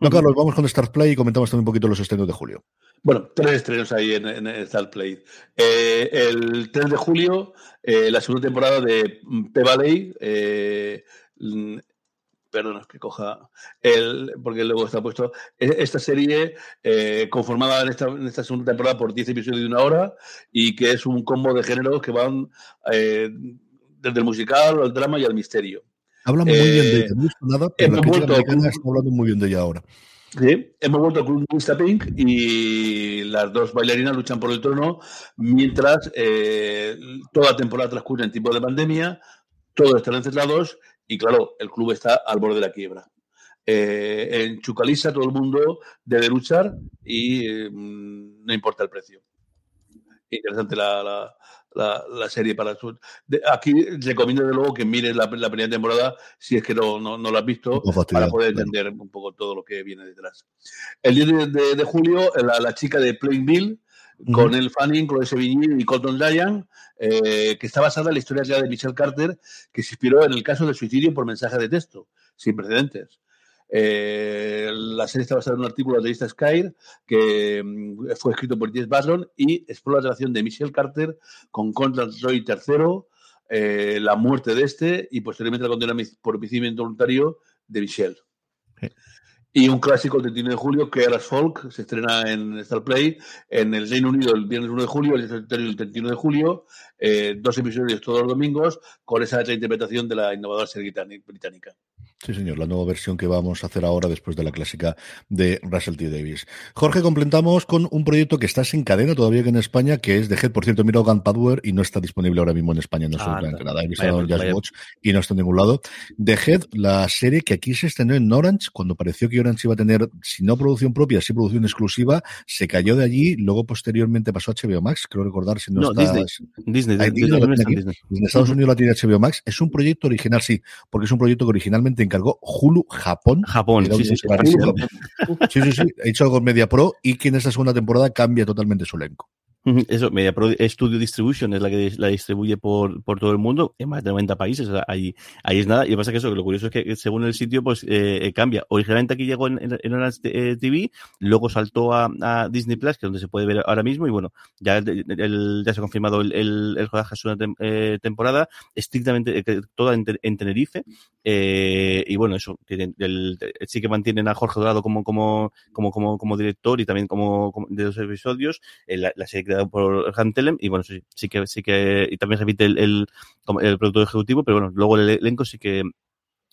No, uh -huh. Carlos, vamos con Start Play y comentamos también un poquito los estrenos de julio. Bueno, tres estrenos ahí en, en Start Play. Eh, el 3 de julio, eh, la segunda temporada de P-Valley, eh, perdón, es que coja el, porque luego está puesto, esta serie eh, conformada en esta, en esta, segunda temporada por 10 episodios de una hora y que es un combo de géneros que van eh, desde el musical al drama y al misterio. Habla muy bien de ella, no nada, pero la está hablando muy bien de ella ahora. Sí, hemos vuelto con Mr. Pink y las dos bailarinas luchan por el trono mientras eh, toda la temporada transcurre en tiempo de pandemia, todos están encerrados y claro, el club está al borde de la quiebra. Eh, en Chucalisa todo el mundo debe luchar y eh, no importa el precio. Interesante la, la, la, la serie para su... De, aquí recomiendo de luego que mires la, primera temporada si es que no, no, no la has visto para poder entender claro. un poco todo lo que viene detrás. El 10 de, de, de julio, la, la, chica de Plainville, con el Fanning, Chloe Sevigny y Colton Ryan, eh, que está basada en la historia real de Michelle Carter, que se inspiró en el caso del suicidio por mensaje de texto, sin precedentes. Eh, la serie está basada en un artículo de la revista Sky que mm, fue escrito por Jess Baslon y explora la relación de Michelle Carter con Conrad Roy III, eh, la muerte de este y posteriormente la condena por homicidio involuntario de Michelle. Sí. Y un clásico el 31 de julio, que era Folk, se estrena en Star Play en el Reino Unido el viernes 1 de julio, el el 31 de julio, eh, dos episodios todos los domingos, con esa interpretación de la innovadora serie británica. Sí, señor, la nueva versión que vamos a hacer ahora después de la clásica de Russell T. Davis. Jorge, completamos con un proyecto que está sin cadena todavía que en España, que es de Head. Por cierto, mira Gunpowder y no está disponible ahora mismo en España, no ah, absolutamente no. nada. He visto en Just Watch y no está en ningún lado. The Head, la serie que aquí se estrenó en Orange, cuando pareció que Orange iba a tener, si no producción propia, sí producción exclusiva, se cayó de allí, luego posteriormente pasó a HBO Max, creo recordar, si no, no está... Disney. Disney. Tiene aquí. Disney. En Estados <laughs> Unidos la tiene HBO Max. Es un proyecto original, sí, porque es un proyecto que originalmente encargó Hulu Japón. Japón, sí, sí, sí. para Hulu Japón. Sí, sí, sí. Hecho con Media Pro y que en esta segunda temporada cambia totalmente su elenco. Eso, Media Pro Studio Distribution es la que la distribuye por, por todo el mundo, en más de 90 países, o sea, ahí, ahí es nada. Y pasa es que eso, que lo curioso es que según el sitio, pues eh, eh, cambia. Originalmente aquí llegó en, en, en Orange eh, TV, luego saltó a, a Disney Plus, que es donde se puede ver ahora mismo, y bueno, ya, el- el- ya se ha confirmado el, el, el rodaje de una tem- eh, temporada, estrictamente eh, toda en, en Tenerife, eh, y bueno, eso, el- sí que mantienen a Jorge Dorado como, como, como, como, como director y también como, como de los episodios, eh, la, la serie creada por Han Telem, y bueno, sí, sí que, sí que, y también repite el, el, el productor ejecutivo, pero bueno, luego el elenco sí que,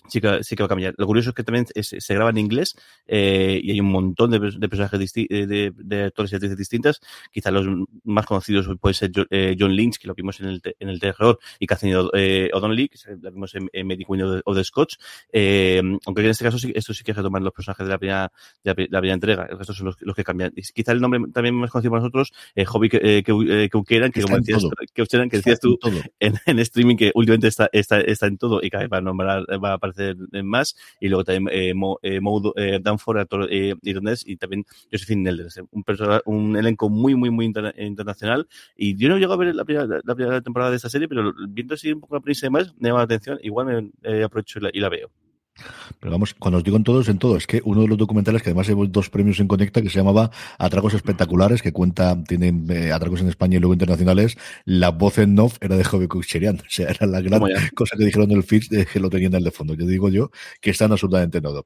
sí que, sí que va a cambiar. Lo curioso es que también es- se graba en inglés eh, y hay un montón de, de personajes eh, de, de actores y actrices distintas. Quizá los más conocidos puede ser Jo- eh, John Lynch, que lo vimos en el, en el terror, y Catherine eh, O'Donnell, que la vimos en, en Medic Window of the, Scotch. Eh, aunque en este caso sí, esto sí que retoman los personajes de la primera, de la, pri- la primera entrega. El resto son los, los que cambian. Y quizá el nombre también más conocido para nosotros, eh, Hobby que, eh, que, Keukeran, que Está como en decías, que, que decías tú, Todo. en, en streaming que últimamente está, está, está en todo y cada vez va a nombrar, va a aparecer en más. Y luego también eh, Mo, eh, Mo eh, Danforth, actor eh, irlandés, y también Josephine Nelders, un, persona- un elenco muy, muy, muy interna- internacional. Y yo no llego a ver la primera, la primera temporada de esta serie, pero viendo así un poco la prensa y demás, me llama la atención. Igual me eh, aprovecho y la, y la veo. Pero vamos, cuando os digo en todo, es en todo. Es que uno de los documentales que además llevo dos premios en Conecta, que se llamaba Atracos Espectaculares, que cuenta, tiene eh, atracos en España y luego internacionales, la voz en off era de Joven Kucherian. <laughs> O sea, era la gran cosa que dijeron en el feed de que lo tenían en el de fondo. Yo digo yo que están absolutamente en todo.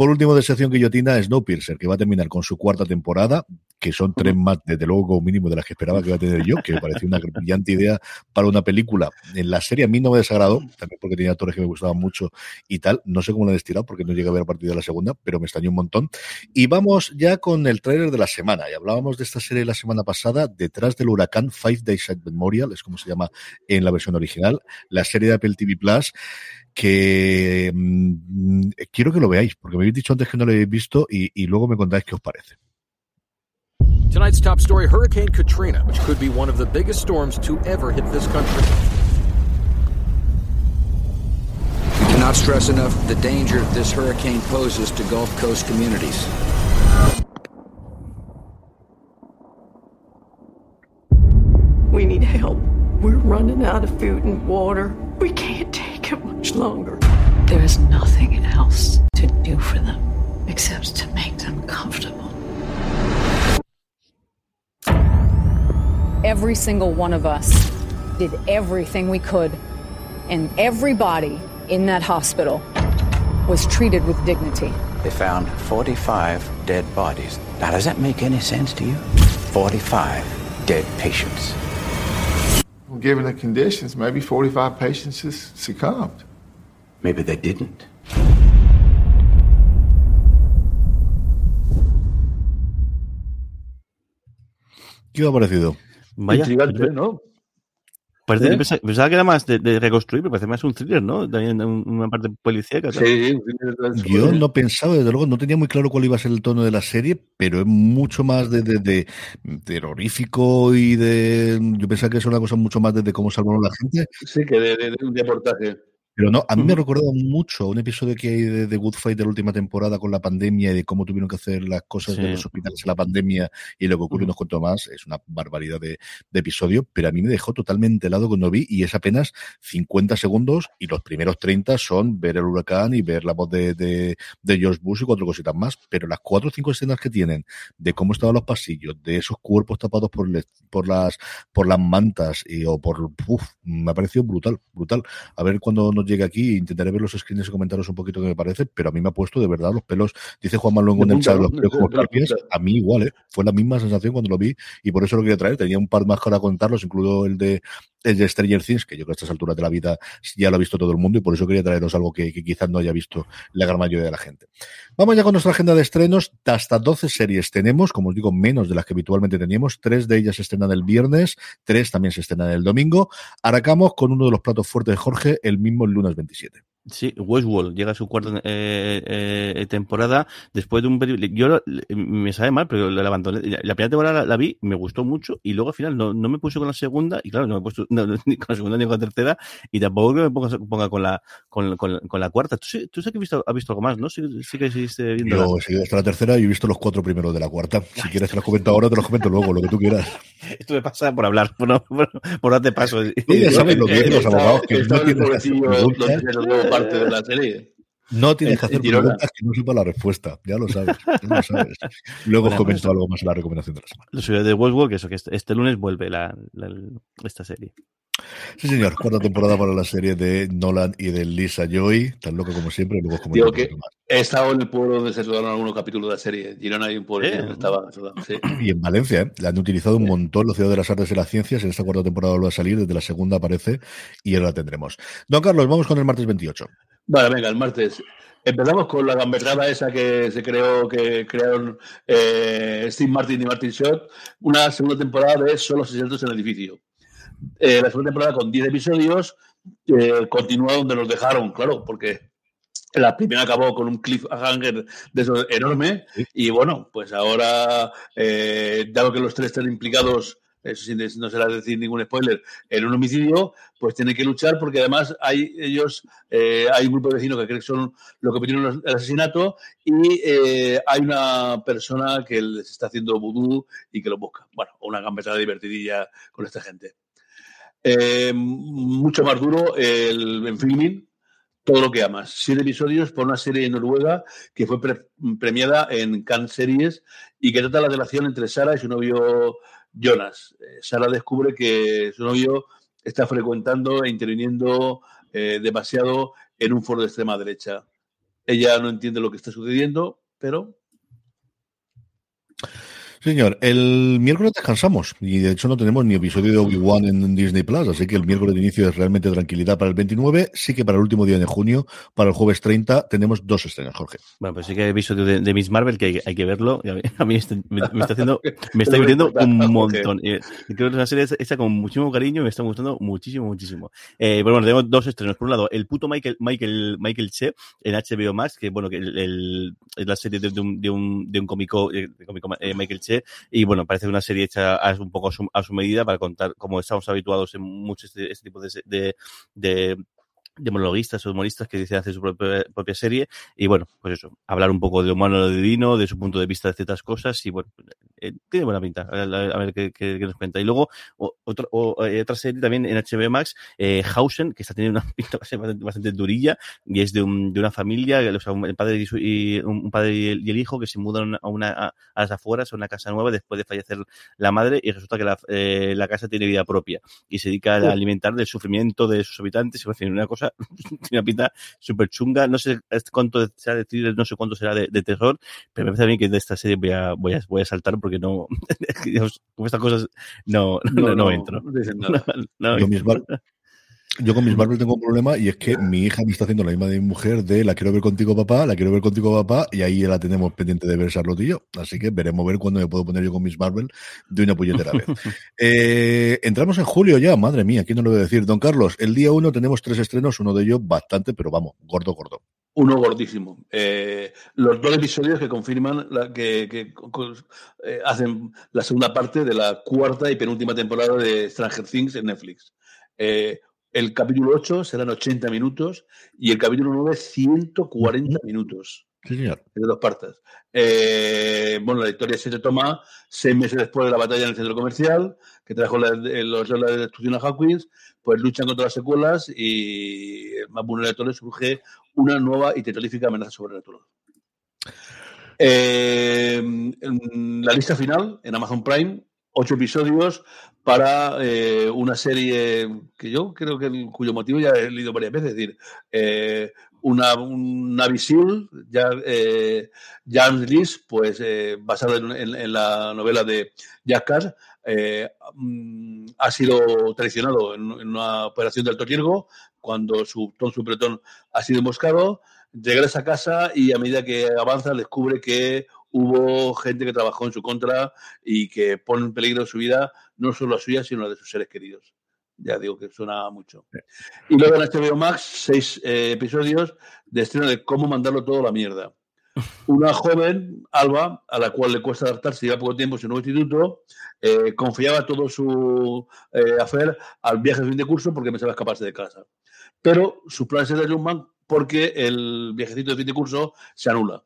Por último, de sección guillotina, Snowpiercer, que va a terminar con su cuarta temporada, que son tres más, desde luego, como mínimo de las que esperaba que iba a tener yo, que me pareció una <laughs> brillante idea para una película. En la serie a mí no me desagradó, también porque tenía actores que me gustaban mucho y tal. No sé cómo lo han estirado, porque no llegué a ver a partir de la segunda, pero me extrañó un montón. Y vamos ya con el tráiler de la semana. Y hablábamos de esta serie la semana pasada, Detrás del huracán, Five Days at Memorial, es como se llama en la versión original, la serie de Apple TV Plus que mm, quiero que lo veáis, porque me habéis dicho antes que no lo habéis visto y, y luego me contáis qué os parece. Tonight's top story Hurricane Katrina, which could be one of the biggest storms to ever hit this country. We cannot stress enough the danger this hurricane poses to Gulf Coast communities. We need help. We're running out of food and water. We can't take much longer. There is nothing else to do for them except to make them comfortable. Every single one of us did everything we could, and everybody in that hospital was treated with dignity. They found 45 dead bodies. Now, does that make any sense to you? 45 dead patients. Well, given the conditions, maybe 45 patients just succumbed. Maybe they didn't. ¿Qué os ha parecido? Vaya. Intrigante, ¿no? Parece, ¿Eh? pensaba, pensaba que era más de, de reconstruir, pero parece más un thriller, ¿no? También un- una parte policíaca. Sí, Yo no pensaba, desde luego, no tenía muy claro cuál iba a ser el tono de la serie, pero es mucho más de, de, de- terrorífico y de. Yo pensaba que es una cosa mucho más de, de cómo salvaron a la gente. Sí, que de, de- de un reportaje. Pero no, a mí me recuerda mucho un episodio que hay de, The Good Fight de la última temporada con la pandemia y de cómo tuvieron que hacer las cosas de los hospitales en la pandemia y lo que ocurrió, nos cuento más, es una barbaridad de, episodio, pero a mí me dejó totalmente helado cuando vi y es apenas 50 segundos y los primeros 30 son ver el huracán y ver la voz de, de, de George Bush y cuatro cositas más, pero las cuatro o cinco escenas que tienen de cómo estaban los pasillos, de esos cuerpos tapados por, por las por las mantas y, o por uf, me ha parecido brutal, brutal. A ver cuando nos llegue aquí, intentaré ver los screens y comentaros un poquito qué me parece, pero a mí me ha puesto de verdad los pelos, dice Juan Manuel en el chat, los pelos como a mí igual, ¿eh? fue la misma sensación cuando lo vi y por eso lo quería traer, tenía un par más para contarlos, incluido el de el de Stranger Things, que yo creo que a estas alturas de la vida ya lo ha visto todo el mundo y por eso quería traeros algo que, quizás no haya visto la gran mayoría de la gente. Vamos ya con nuestra agenda de estrenos. Hasta 12 series tenemos, como os digo, menos de las que habitualmente teníamos. Tres de ellas se estrenan el viernes, tres también se estrenan el domingo. Aracamos con uno de los platos fuertes de Jorge el mismo lunes 27. Sí, Westworld llega a su cuarta eh, eh, temporada después de un yo me sabe mal, pero la abandoné. La primera temporada la, vi, me gustó mucho y luego al final no, no, me puse con la segunda y claro, no me he puesto <laughs> ni con la segunda ni con la tercera y tampoco que me ponga, con la con, con, con, la cuarta. Tú, tú sabes que has visto, has visto algo más, ¿no? Sí, sí que seguiste viendo. Yo he seguido hasta la tercera y he visto los cuatro primeros de la cuarta. Si quieres te los comento ahora, te los comento luego, lo que tú quieras. <laughs> Esto me pasa por hablar, por, no, por, por darte paso. ya sabes lo que dicen los <laughs> abogados, que no tienes parte de la <laughs> serie. No tienes que hacer preguntas que no sepa la respuesta, ya lo sabes. lo sabes. Luego bueno, comento pues, algo más en la recomendación de la semana. Lo suyo de Westworld, que eso que este, este lunes vuelve la, la, esta serie. Sí, señor. Cuarta temporada para la serie de Nolan y de Lisa Joy. Tan loco como siempre. Luego como Digo que he estado en el pueblo donde se rodaron algunos capítulos de la serie. Girona hay un pueblo ¿Eh? donde estaba sí. Y en Valencia, ¿eh? La han utilizado un montón la Ciudad de las Artes y las Ciencias. En esta cuarta temporada va a salir. Desde la segunda aparece y ahora la tendremos. Don Carlos, vamos con el martes 28. Vale, venga, el martes. Empezamos con la gamberrada esa que se creó, que crearon eh, Steve Martin y Martin Short, una segunda temporada de Solo asesinatos en el edificio. Eh, la segunda temporada con 10 episodios eh, continúa donde nos dejaron, claro, porque la primera acabó con un cliffhanger de eso enorme y bueno, pues ahora, eh, dado que los tres están implicados eso sí, no será decir ningún spoiler, en un homicidio, pues tienen que luchar porque además hay ellos, eh, hay un grupo de vecinos que creen que son lo que pidieron el asesinato y eh, hay una persona que les está haciendo vudú y que lo busca. Bueno, una gambeta divertidilla con esta gente. Eh, mucho más duro el, en filming, todo lo que amas. Siete episodios por una serie Noruega que fue premiada en Cannes Series y que trata la relación entre Sara y su novio Jonas. Eh, Sara descubre que su novio está frecuentando e interviniendo eh, demasiado en un foro de extrema derecha. Ella no entiende lo que está sucediendo, pero Señor, el miércoles descansamos y de hecho no tenemos ni episodio de Obi-Wan en Disney Plus, así que el miércoles de inicio es realmente tranquilidad para el 29. Sí que para el último día de junio, para el jueves 30, tenemos dos escenas, Jorge. Bueno, pues sí que hay episodio de, Miss Marvel que hay, que verlo. A mí, este, me, está haciendo, <laughs> me está divirtiendo un montón. creo que es una serie con muchísimo cariño y me está gustando muchísimo, muchísimo. Eh, pero bueno, tenemos dos estrenos. Por un lado, el puto Michael, Michael, Michael Che en HBO Max, que bueno, que el, es la serie de, un, de un, de un cómico, de cómico eh, Michael Che y bueno, parece una serie hecha un poco a su, medida para contar, como estamos habituados en muchos este, este tipo de monologuistas o humoristas que dicen hacer su propia, propia, serie y bueno, pues eso, hablar un poco de humano lo divino, de su punto de vista de ciertas cosas y bueno, eh, tiene buena pinta, a, ver qué, qué, nos cuenta. Y luego otro, eh, otra serie también en HBO Max, eh, Hausen, que está teniendo una <laughs> pinta bastante, bastante durilla y es de, un, de una familia, o sea, un padre y, su, y un padre y el, hijo que se mudan a, una, a, las afueras, a una casa nueva después de fallecer la madre y resulta que la, eh, la casa tiene vida propia y se dedica a alimentar del sufrimiento de sus habitantes y una cosa <laughs> tiene una pinta súper chunga. No sé cuánto será de thriller, no sé cuánto será de, de, terror, pero me parece a mí que de esta serie voy a, voy a, voy a saltar porque no, <laughs> como estas cosas <laughs> no, no, no, no entro. No, mismo, yo con mis Marvel tengo un problema y es que mi hija me está haciendo la misma de mi mujer de la quiero ver contigo papá, la quiero ver contigo papá y ahí la tenemos pendiente de ver Charlotte y yo. Así que veremos ver cuándo me puedo poner yo con mis Marvel de una puñetera vez. <laughs> eh, entramos en julio ya, madre mía, ¿quién no lo voy a decir? Don Carlos, el día uno tenemos tres estrenos, uno de ellos bastante, pero vamos, gordo, gordo. Uno gordísimo. Eh, los dos episodios que confirman la, que, que eh, hacen la segunda parte de la cuarta y penúltima temporada de Stranger Things en Netflix. Eh, El capítulo 8 serán 80 minutos y el capítulo 9 140 minutos. Sí, señor. De dos partes. Eh, bueno, la historia se toma seis meses después de la batalla en el centro comercial, que trajo la, los de destrucción a Hawkins, pues luchan contra las secuelas y más vulnerable surge una nueva y terrorífica amenaza sobrenatural. Eh, la lista final en Amazon Prime, ocho episodios para eh, una serie que yo creo que cuyo motivo ya he leído varias veces, es decir, eh, una, una visión ya eh, Jan pues eh, basada en, la novela de Carr, mm, ha sido traicionado en, una operación de alto riesgo cuando su Tom Supretón ha sido emboscado, regresa a casa y a medida que avanza descubre que hubo gente que trabajó en su contra y que pone en peligro su vida, no solo la suya, sino la de sus seres queridos. Ya digo que suena mucho. Y luego en HBO Max, seis eh, episodios de estreno de cómo mandarlo todo a la mierda. Una joven, Alba, a la cual le cuesta adaptarse, lleva poco tiempo en su nuevo instituto, eh, confiaba todo su eh, al viaje de fin de curso porque pensaba escaparse de casa. Pero su plan se derrumban porque el viajecito de fin de curso se anula.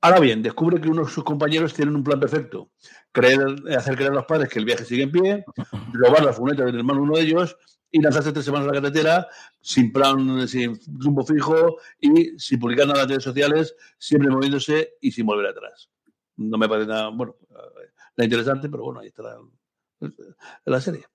Ahora bien, descubre que uno de sus compañeros tienen un plan perfecto. Creer, hacer creer a los padres que el viaje sigue en pie, robar la furgoneta del hermano uno de ellos y lanzarse tres semanas a la carretera sin plan, sin rumbo fijo y sin publicar nada en las redes sociales, siempre moviéndose y sin volver atrás. No me parece nada, bueno, nada interesante, pero bueno, ahí está la, la serie.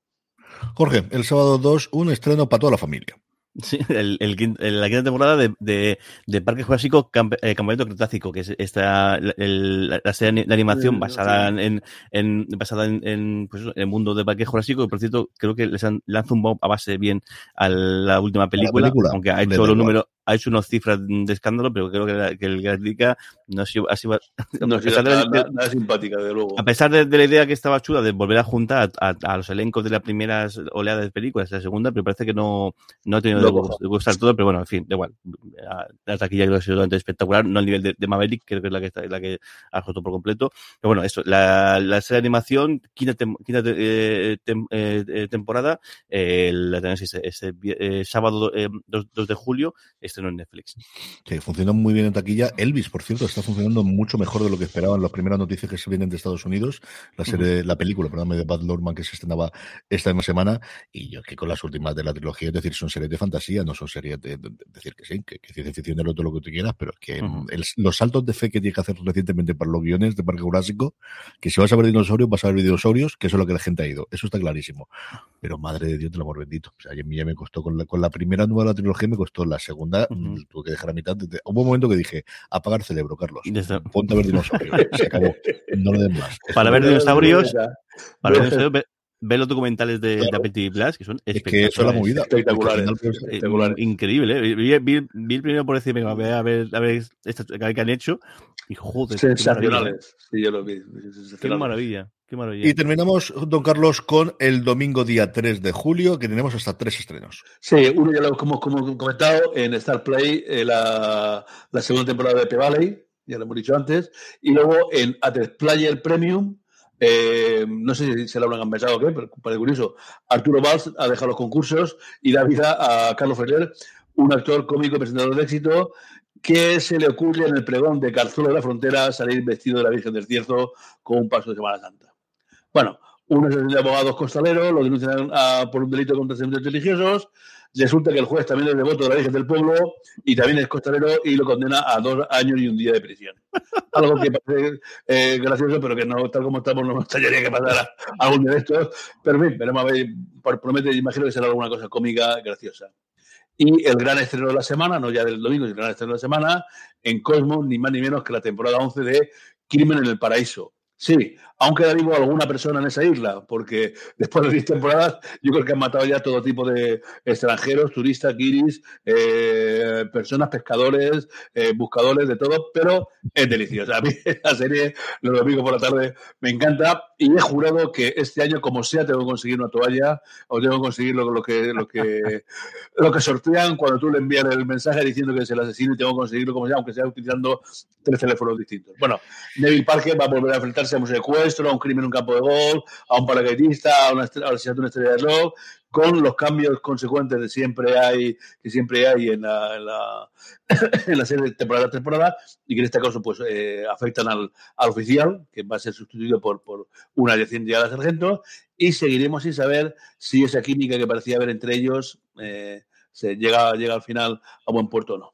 Jorge, el sábado 2, un estreno para toda la familia. Sí, <laughs> el, el, la quinta temporada de, de, de Parque Jurásico eh, Campamento Cretácico, que es esta la serie de animación basada en, en basada en, en, pues, el mundo de Parque Jurásico, que por cierto creo que les han lanzado un bomb a base bien a la última película, aunque ha hecho los números, ha hecho unas cifras de escándalo, pero creo que, que el Gatica no ha sido, ha sido, no, a pesar nada, de, nada, simpática, de luego. A pesar de, de, la idea que estaba chula de volver a juntar a, a, los elencos de las primeras oleadas de películas, la segunda, pero parece que no, no ha tenido no, de, gustar todo, pero bueno, en fin, da igual. La taquilla creo que ha sido totalmente espectacular, no al nivel de, de Maverick, creo que es la que está, la que ha roto por completo. Pero bueno, eso, la, la serie de animación, quinta, tem, quinta eh, tem, eh, temporada, eh, la tenemos este, este eh, sábado 2, 2 de julio, estreno en Netflix. Sí, funciona muy bien en taquilla. Elvis, por cierto, está funcionando mucho mejor de lo que esperaban las primeras noticias que se vienen de Estados Unidos. La serie, uh -huh. la película, perdón, de Bad Lordman que se estrenaba esta misma semana. Y yo que con las últimas de la trilogía, es decir, son series de fantasía, no son series de, de, de decir que sí, que, que ciencia ficción es todo lo que tú quieras, pero es que uh -huh. el, los saltos de fe que tiene que hacer recientemente para los guiones de Parque Jurásico, que si vas a ver dinosaurios, vas a ver dinosaurios, que eso es lo que la gente ha ido. Eso está clarísimo. Pero madre de Dios, del amor bendito. O sea, a mí ya me costó con la, con la primera nueva de la trilogía, me costó la segunda, uh -huh. tuve que dejar a mitad. De, hubo un momento que dije, apagar cerebro, Carlos. Ponte a ver dinosaurios. <laughs> Se acabó. No le den más. Para ver dinosaurios, para ver dinosaurios, ve los documentales de, claro. de Apple TV Plus, que son es que eso es la movida. Espectaculares. espectaculares. Increíble, ¿eh? Vi, vi, vi, el primero por decirme, a ver, a ver, a ver que han hecho, y joder. Sensacionales. Sí, yo lo vi. Qué maravilla. Qué maravilla. Y terminamos, don Carlos, con el domingo día 3 de julio, que tenemos hasta tres estrenos. Sí, uno ya lo hemos como, comentado en Star Play, eh, la, la, segunda temporada de P-Valley, ya lo hemos dicho antes, y luego en A3 Player Premium, eh, no sé si se lo habrán pensado o qué, pero para curioso, Arturo Valls ha dejado los concursos y da vida a Carlos Ferrer, un actor cómico presentador de éxito que se le ocurre en el pregón de Carzuelo de la Frontera salir vestido de la Virgen del Cierzo con un paso de Semana Santa. Bueno, una asociación de abogados costaleros lo denuncian por un delito contra sentimientos religiosos. Resulta que el juez también es devoto de la Virgen del Pueblo y también es costalero y lo condena a dos años y un día de prisión. Algo que parece eh, gracioso, pero que no, tal como estamos, no me extrañaría que pasara algún de estos. Pero en fin, veremos a ver, promete, imagino que será alguna cosa cómica, graciosa. Y el gran estreno de la semana, no ya del domingo, sino el gran estreno de la semana, en Cosmos, ni más ni menos que la temporada 11 de Crimen en el Paraíso. Sí, aún queda vivo alguna persona en esa isla, porque después de 10 temporadas yo creo que han matado ya todo tipo de extranjeros, turistas, guiris, eh, personas, pescadores, eh, buscadores, de todo, pero es deliciosa. <laughs> A mí la serie, los domingos por la tarde, me encanta y he jurado que este año, como sea, tengo que conseguir una toalla o tengo que conseguir lo, lo que, lo, que, lo que sortean cuando tú le envías el mensaje diciendo que es el asesino y tengo que conseguirlo como sea, aunque sea utilizando tres teléfonos distintos. Bueno, Neville Parker va a volver a enfrentarse a un a un crimen en un campo de golf, a un paracaidista, a una, estrella, a una estrella de rock, con los cambios consecuentes de siempre hay, que siempre hay en la, en la, <coughs> en la serie de temporada a temporada, y que en este caso pues eh, afectan al, al, oficial, que va a ser sustituido por, por una dirección de sargento, y seguiremos sin saber si esa química que parecía haber entre ellos eh, se llega, llega al final a buen puerto o no.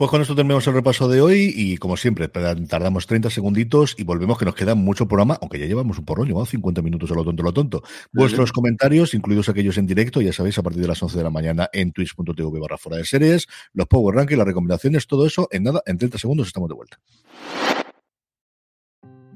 Pues con esto terminamos el repaso de hoy y como siempre tardamos 30 segunditos y volvemos que nos queda mucho programa, aunque ya llevamos un porrón, llevamos 50 minutos a lo tonto, lo tonto. Vuestros comentarios, incluidos aquellos en directo, ya sabéis, a partir de las 11 de la mañana en twitch.tv barra fuera de series, los Power Rankings, las recomendaciones, todo eso, en nada, en 30 segundos estamos de vuelta.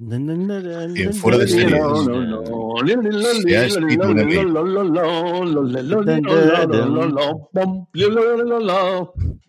En fuera de series. Se ha escrito una ley.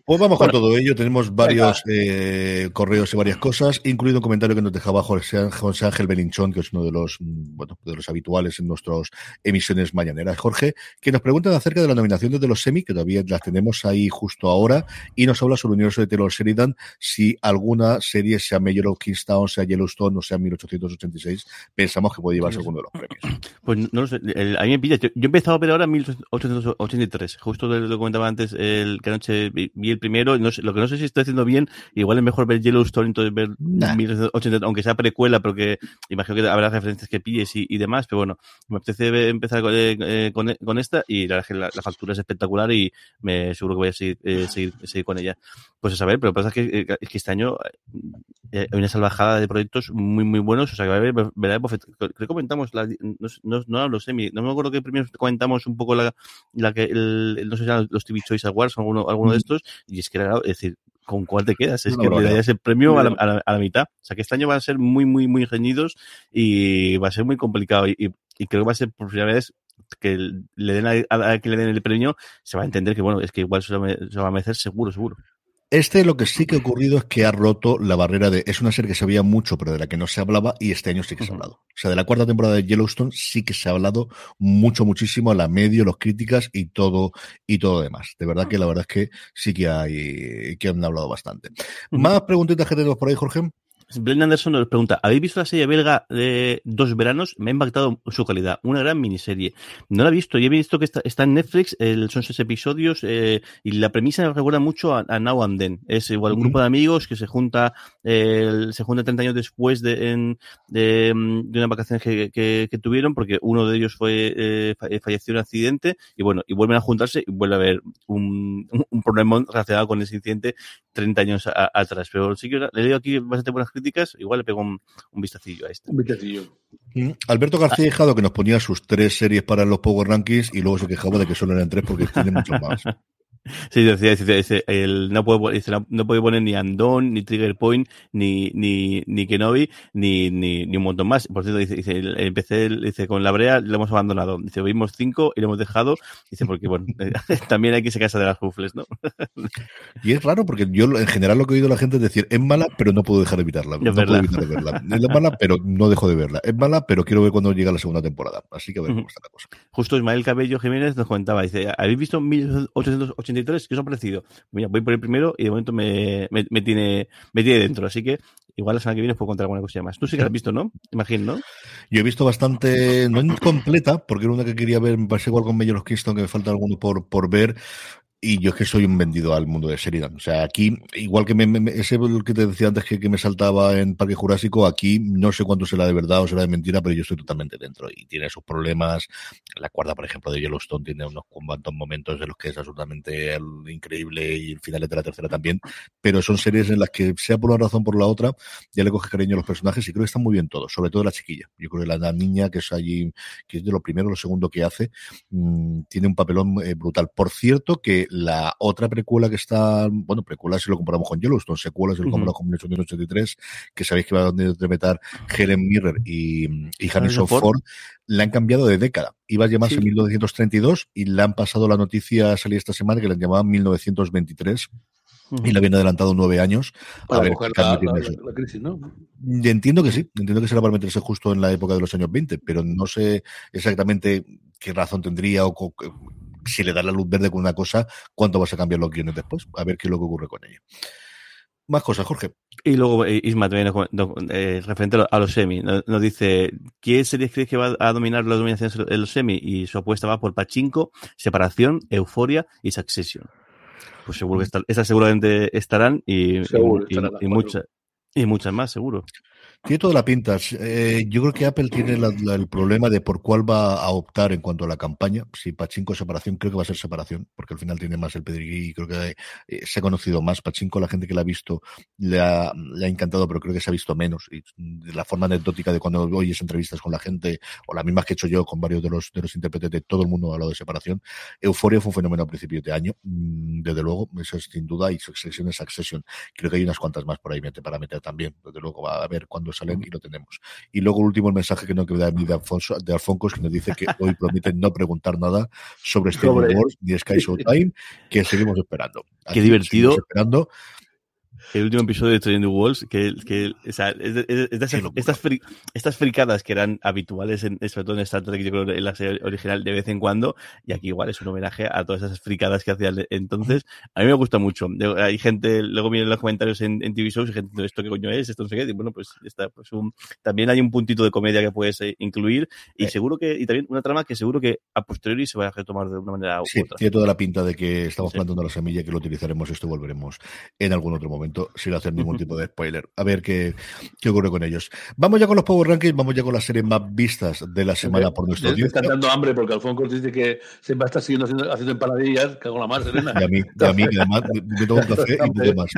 Pues vamos con todo ello. Tenemos varios eh, correos y varias cosas, incluido un comentario que nos dejaba José, José Ángel Belinchón, que es uno de los, bueno, de los habituales en nuestras emisiones mañaneras. Jorge, que nos preguntan acerca de las nominaciones de los semi, que todavía las tenemos ahí justo ahora, y nos habla sobre el universo de Taylor Sheridan, si alguna serie, sea Major of Kingstown, sea Yellowstone o sea 1886, pensamos que puede llevarse alguno de los premios. <clears throat> Pues no lo sé, el, a mí me pilla. Yo, yo, he empezado a ver ahora 1883, justo lo que comentaba antes, el que anoche vi, vi el primero, no sé, lo que no sé si estoy haciendo bien, igual es mejor ver Yellowstone, entonces ver nah. 1883, aunque sea precuela, porque imagino que habrá referencias que pilles y, y demás, pero bueno, me apetece empezar con, eh, con, con esta y la, la, la, factura es espectacular y me seguro que voy a seguir, eh, seguir, seguir con ella. Pues a saber, pero pasa es que, es que este año eh, hay una salvajada de proyectos muy, muy buenos, o sea, que va a haber, ¿verdad? Creo que comentamos, la, no, no, no lo sé, no me acuerdo que primero comentamos un poco la, la que, el, no sé si eran los TV Choice Awards o alguno, alguno de estos, y es que era, es decir, ¿con cuál te quedas? Es no, que no, le darías el premio a la, a, la, a la, mitad. O sea, que este año van a ser muy, muy, muy reñidos y va a ser muy complicado. Y, y, y creo que va a ser por primera vez que le den a, a, que le den el premio, se va a entender que, bueno, es que igual se lo, se lo va a merecer seguro, seguro. Este lo que sí que ha ocurrido es que ha roto la barrera de. Es una serie que se veía mucho, pero de la que no se hablaba, y este año sí que se ha hablado. O sea, de la cuarta temporada de Yellowstone sí que se ha hablado mucho, muchísimo a la medio, los críticas y todo, y todo demás. De verdad que la verdad es que sí que hay, que han hablado bastante. Más preguntitas que tenemos por ahí, Jorge. Blend Anderson nos pregunta, ¿habéis visto la serie belga de Dos Veranos? Me ha impactado su calidad, una gran miniserie. No la he visto, y he visto que está, está en Netflix, el, son seis episodios, eh, y la premisa me recuerda mucho a, a, Now and Then. Es igual un uh -huh. grupo de amigos que se junta, eh, se junta 30 años después de, en, de, de una vacación que, que, que, tuvieron, porque uno de ellos fue eh, falleció en un accidente, y bueno, y vuelven a juntarse y vuelve a haber un, <laughs> un problema relacionado con ese incidente 30 años a, atrás. Pero sí que le leído aquí bastante buenas críticas, igual le pego un, un vistacillo a este. Un vistacillo. Mm. Alberto García Hijado, que nos ponía sus tres series para los Power Rankings y luego se quejaba de que solo eran tres porque tiene <laughs> mucho más. <laughs> Sí, decía, dice, el, no, puede, dice, no, no, poner ni Andon, ni Trigger Point, ni, ni, ni Kenobi, ni, ni, ni un montón más. Por cierto, dice, dice empecé dice, con la brea, lo hemos abandonado. Dice, vimos cinco y lo hemos dejado. Dice, porque bueno, <laughs> también hay que sacarse de las rufles, ¿no? <laughs> y es raro porque yo en general lo que he oído la gente es decir, es mala, pero no puedo dejar de evitarla. Es no verdad. puedo evitar de verla. Es mala, pero no dejo de verla. Es mala, pero quiero ver cuando llega la segunda temporada. Así que a ver cómo está la cosa. Justo Ismael Cabello Jiménez nos comentaba, dice, ¿habéis visto 1883? ¿Qué os ha parecido? Voy por el primero y de momento me, me, tiene, me tiene dentro. Así que igual la semana que viene os puedo contar alguna cosa más. Tú sí que la has visto, ¿no? Imagino, ¿no? Yo he visto bastante, no completa, porque era una que quería ver, me parece igual con Major of Kingston, que me falta alguno por, por ver. Y yo es que soy un vendido al mundo de Sheridan. O sea, aquí, igual que me, ese que te decía antes que, que, me saltaba en Parque Jurásico, aquí no sé cuánto será de verdad o será de mentira, pero yo estoy totalmente dentro. Y tiene sus problemas. La cuarta, por ejemplo, de Yellowstone tiene unos cuantos momentos en los que es absolutamente increíble y el final de la tercera también. Pero son series en las que, sea por una razón o por la otra, ya le coge cariño a los personajes y creo que están muy bien todos, sobre todo la chiquilla. Yo creo que la, niña que es allí, que es de lo primero, lo segundo que hace, mmm, tiene un papelón eh, brutal. Por cierto, que la otra precuela que está, bueno, precuela si lo comparamos con Yellowstone, secuela si lo comparamos con 1983, que sabéis que va a interpretar Helen Mirren y, y Harrison Ford, Ford, la han cambiado de década. Iba a llamarse sí. 1932 y le han pasado la noticia, salí esta semana, que la llamaban 1923 y la habían adelantado nueve años. Para a ver la, la, la, crisis, ¿no? Entiendo que sí, entiendo que será para meterse justo en la época de los años 20, pero no sé exactamente qué razón tendría o si le da la luz verde con una cosa, cuánto vas a cambiar los guiones después. A ver qué es lo que ocurre con ella. Más cosas, Jorge. Y luego Isma también eh, referente a los semi, nos dice ¿qué serie crees que va a dominar las dominaciones en los semi? Y su apuesta va por Pachinko, Separación, Euforia y Succession. Pues seguro que está, esas seguramente estarán y, seguro, y, y, y muchas y muchas más, seguro. Tiene toda la pinta. Eh, yo creo que Apple tiene la, el problema de por cuál va a optar en cuanto a la campaña. Si Pachinko separación, creo que va a ser separación, porque al final tiene más el pedigrí y creo que eh, se ha conocido más. Pachinko, la gente que la ha visto, le ha, le ha encantado, pero creo que se ha visto menos. Y la forma anecdótica de cuando oyes entrevistas con la gente, o las mismas que he hecho yo con varios de los, de los intérpretes de todo el mundo ha hablado de separación. Euforia fue un fenómeno a principios de año, mm, desde luego, eso es sin duda, y Succession es Succession. Creo que hay unas cuantas más por ahí para meter también. Desde luego, va a ver salen y lo tenemos. Y luego el último el mensaje que no queda de Alfonso, de Alfonso, que nos dice que <laughs> hoy prometen no preguntar nada sobre Star. Wars ni Sky <laughs> Showtime, que seguimos esperando. Así Qué divertido. Esperando el último episodio de Trading the Walls, que, que o sea, es de, es de esas, estas, fri, estas fricadas que eran habituales, en, sobre todo en Star Trek, yo creo en la serie original de vez en cuando, y aquí igual es un homenaje a todas esas fricadas que hacía entonces. A mí me gusta mucho. Hay gente, luego vienen los comentarios en, en TV shows y gente, ¿esto qué coño es? Esto no sé qué. Y bueno, pues está, pues un, también hay un puntito de comedia que puedes eh, incluir, y eh. seguro que, y también una trama que seguro que a posteriori se va a retomar de una manera sí, u otra. Tiene toda la pinta de que estamos sí. plantando la semilla, que lo utilizaremos esto volveremos en algún otro momento, sin hacer ningún tipo de spoiler. A ver qué, qué ocurre con ellos. Vamos ya con los Power Rankings, vamos ya con las series más vistas de la semana por nuestro Me está dando hambre porque Alfonso dice que se va a estar siguiendo haciendo, haciendo empanadillas, cago la más, Elena. Y a mí, y a mí además me tomo un <laughs> café y mucho más.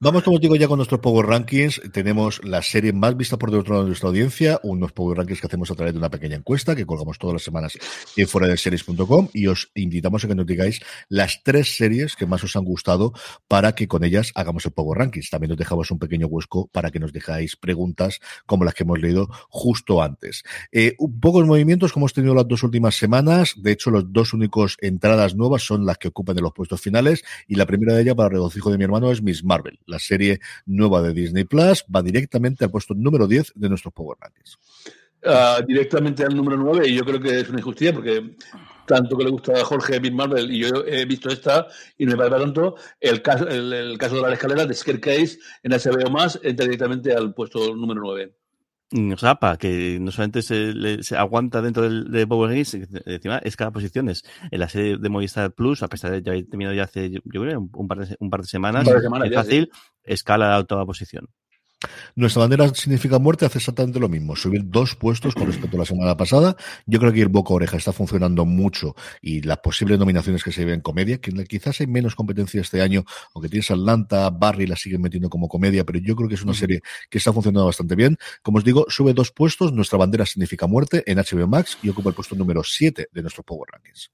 Vamos, como digo, ya con nuestros Power Rankings. Tenemos la serie más vista por dentro de nuestra audiencia, unos Power Rankings que hacemos a través de una pequeña encuesta que colgamos todas las semanas en fuera de series.com y os invitamos a que nos digáis las tres series que más os han gustado para que con ellas hagamos el Power Rankings. También nos dejamos un pequeño huesco para que nos dejáis preguntas como las que hemos leído justo antes. Eh, pocos movimientos como hemos tenido las dos últimas semanas. De hecho, los dos únicos entradas nuevas son las que ocupan de los puestos finales. Y la primera de ellas, para regocijo de mi hermano, es Miss Marvel, la serie nueva de Disney Plus. Va directamente al puesto número 10 de nuestros Power Rankings. Uh, directamente al número 9 y yo creo que es una injusticia porque tanto que le gusta a Jorge Bill Marvel y yo he visto esta y me parece tanto el caso, el, el caso de la escalera de Scarecase en HBO más entra directamente al puesto número 9 Zapa, que no solamente se, le, se aguanta dentro del, de Power Games, encima escala posiciones. En la serie de Movistar Plus, a pesar de ya haber terminado ya hace, yo, un par de, un par de semanas, par de es ya, fácil, sí. escala a octava posición. Nuestra bandera significa muerte, hace exactamente lo mismo, subir dos puestos con respecto a la semana pasada. Yo creo que el boca oreja está funcionando mucho y las posibles nominaciones que se ven en comedia, que quizás hay menos competencia este año, aunque tienes Atlanta, Barry la siguen metiendo como comedia, pero yo creo que es una serie que está funcionando bastante bien. Como os digo, sube dos puestos, nuestra bandera significa muerte en HBO Max y ocupa el puesto número 7 de nuestros Power Rankings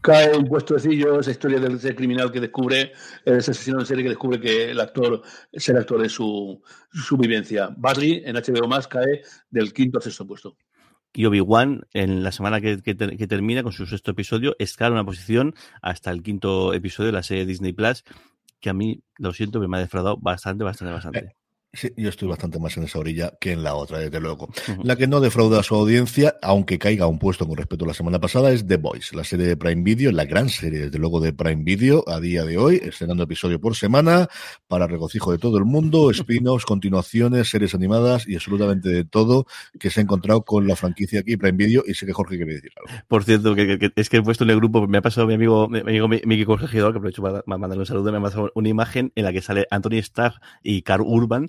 cae un puestecillo, esa historia del ese criminal que descubre, ese asesino en serie que descubre que el actor es el actor de su, su vivencia. Barry en HBO más cae del quinto al sexto puesto. Y Obi-Wan, en la semana que, que, que, termina con su sexto episodio, escala una posición hasta el quinto episodio de la serie Disney Plus, que a mí, lo siento, me ha defraudado bastante, bastante, bastante. Sí, yo estoy bastante más en esa orilla que en la otra, desde luego. La que no defrauda a su audiencia, aunque caiga un puesto con respecto a la semana pasada, es The Voice, la serie de Prime Video, la gran serie, desde luego, de Prime Video a día de hoy, estrenando episodio por semana, para regocijo de todo el mundo, <laughs> spin-offs, continuaciones, series animadas y absolutamente de todo que se ha encontrado con la franquicia aquí, Prime Video, y sé que Jorge quiere decir algo. Por cierto, que, que- es que he puesto en el grupo, me ha pasado mi amigo, mi amigo Miki Corregidor, que aprovecho para para mandarle un saludo, me ha pasado una imagen en la que sale Anthony Starr y Carl Urban,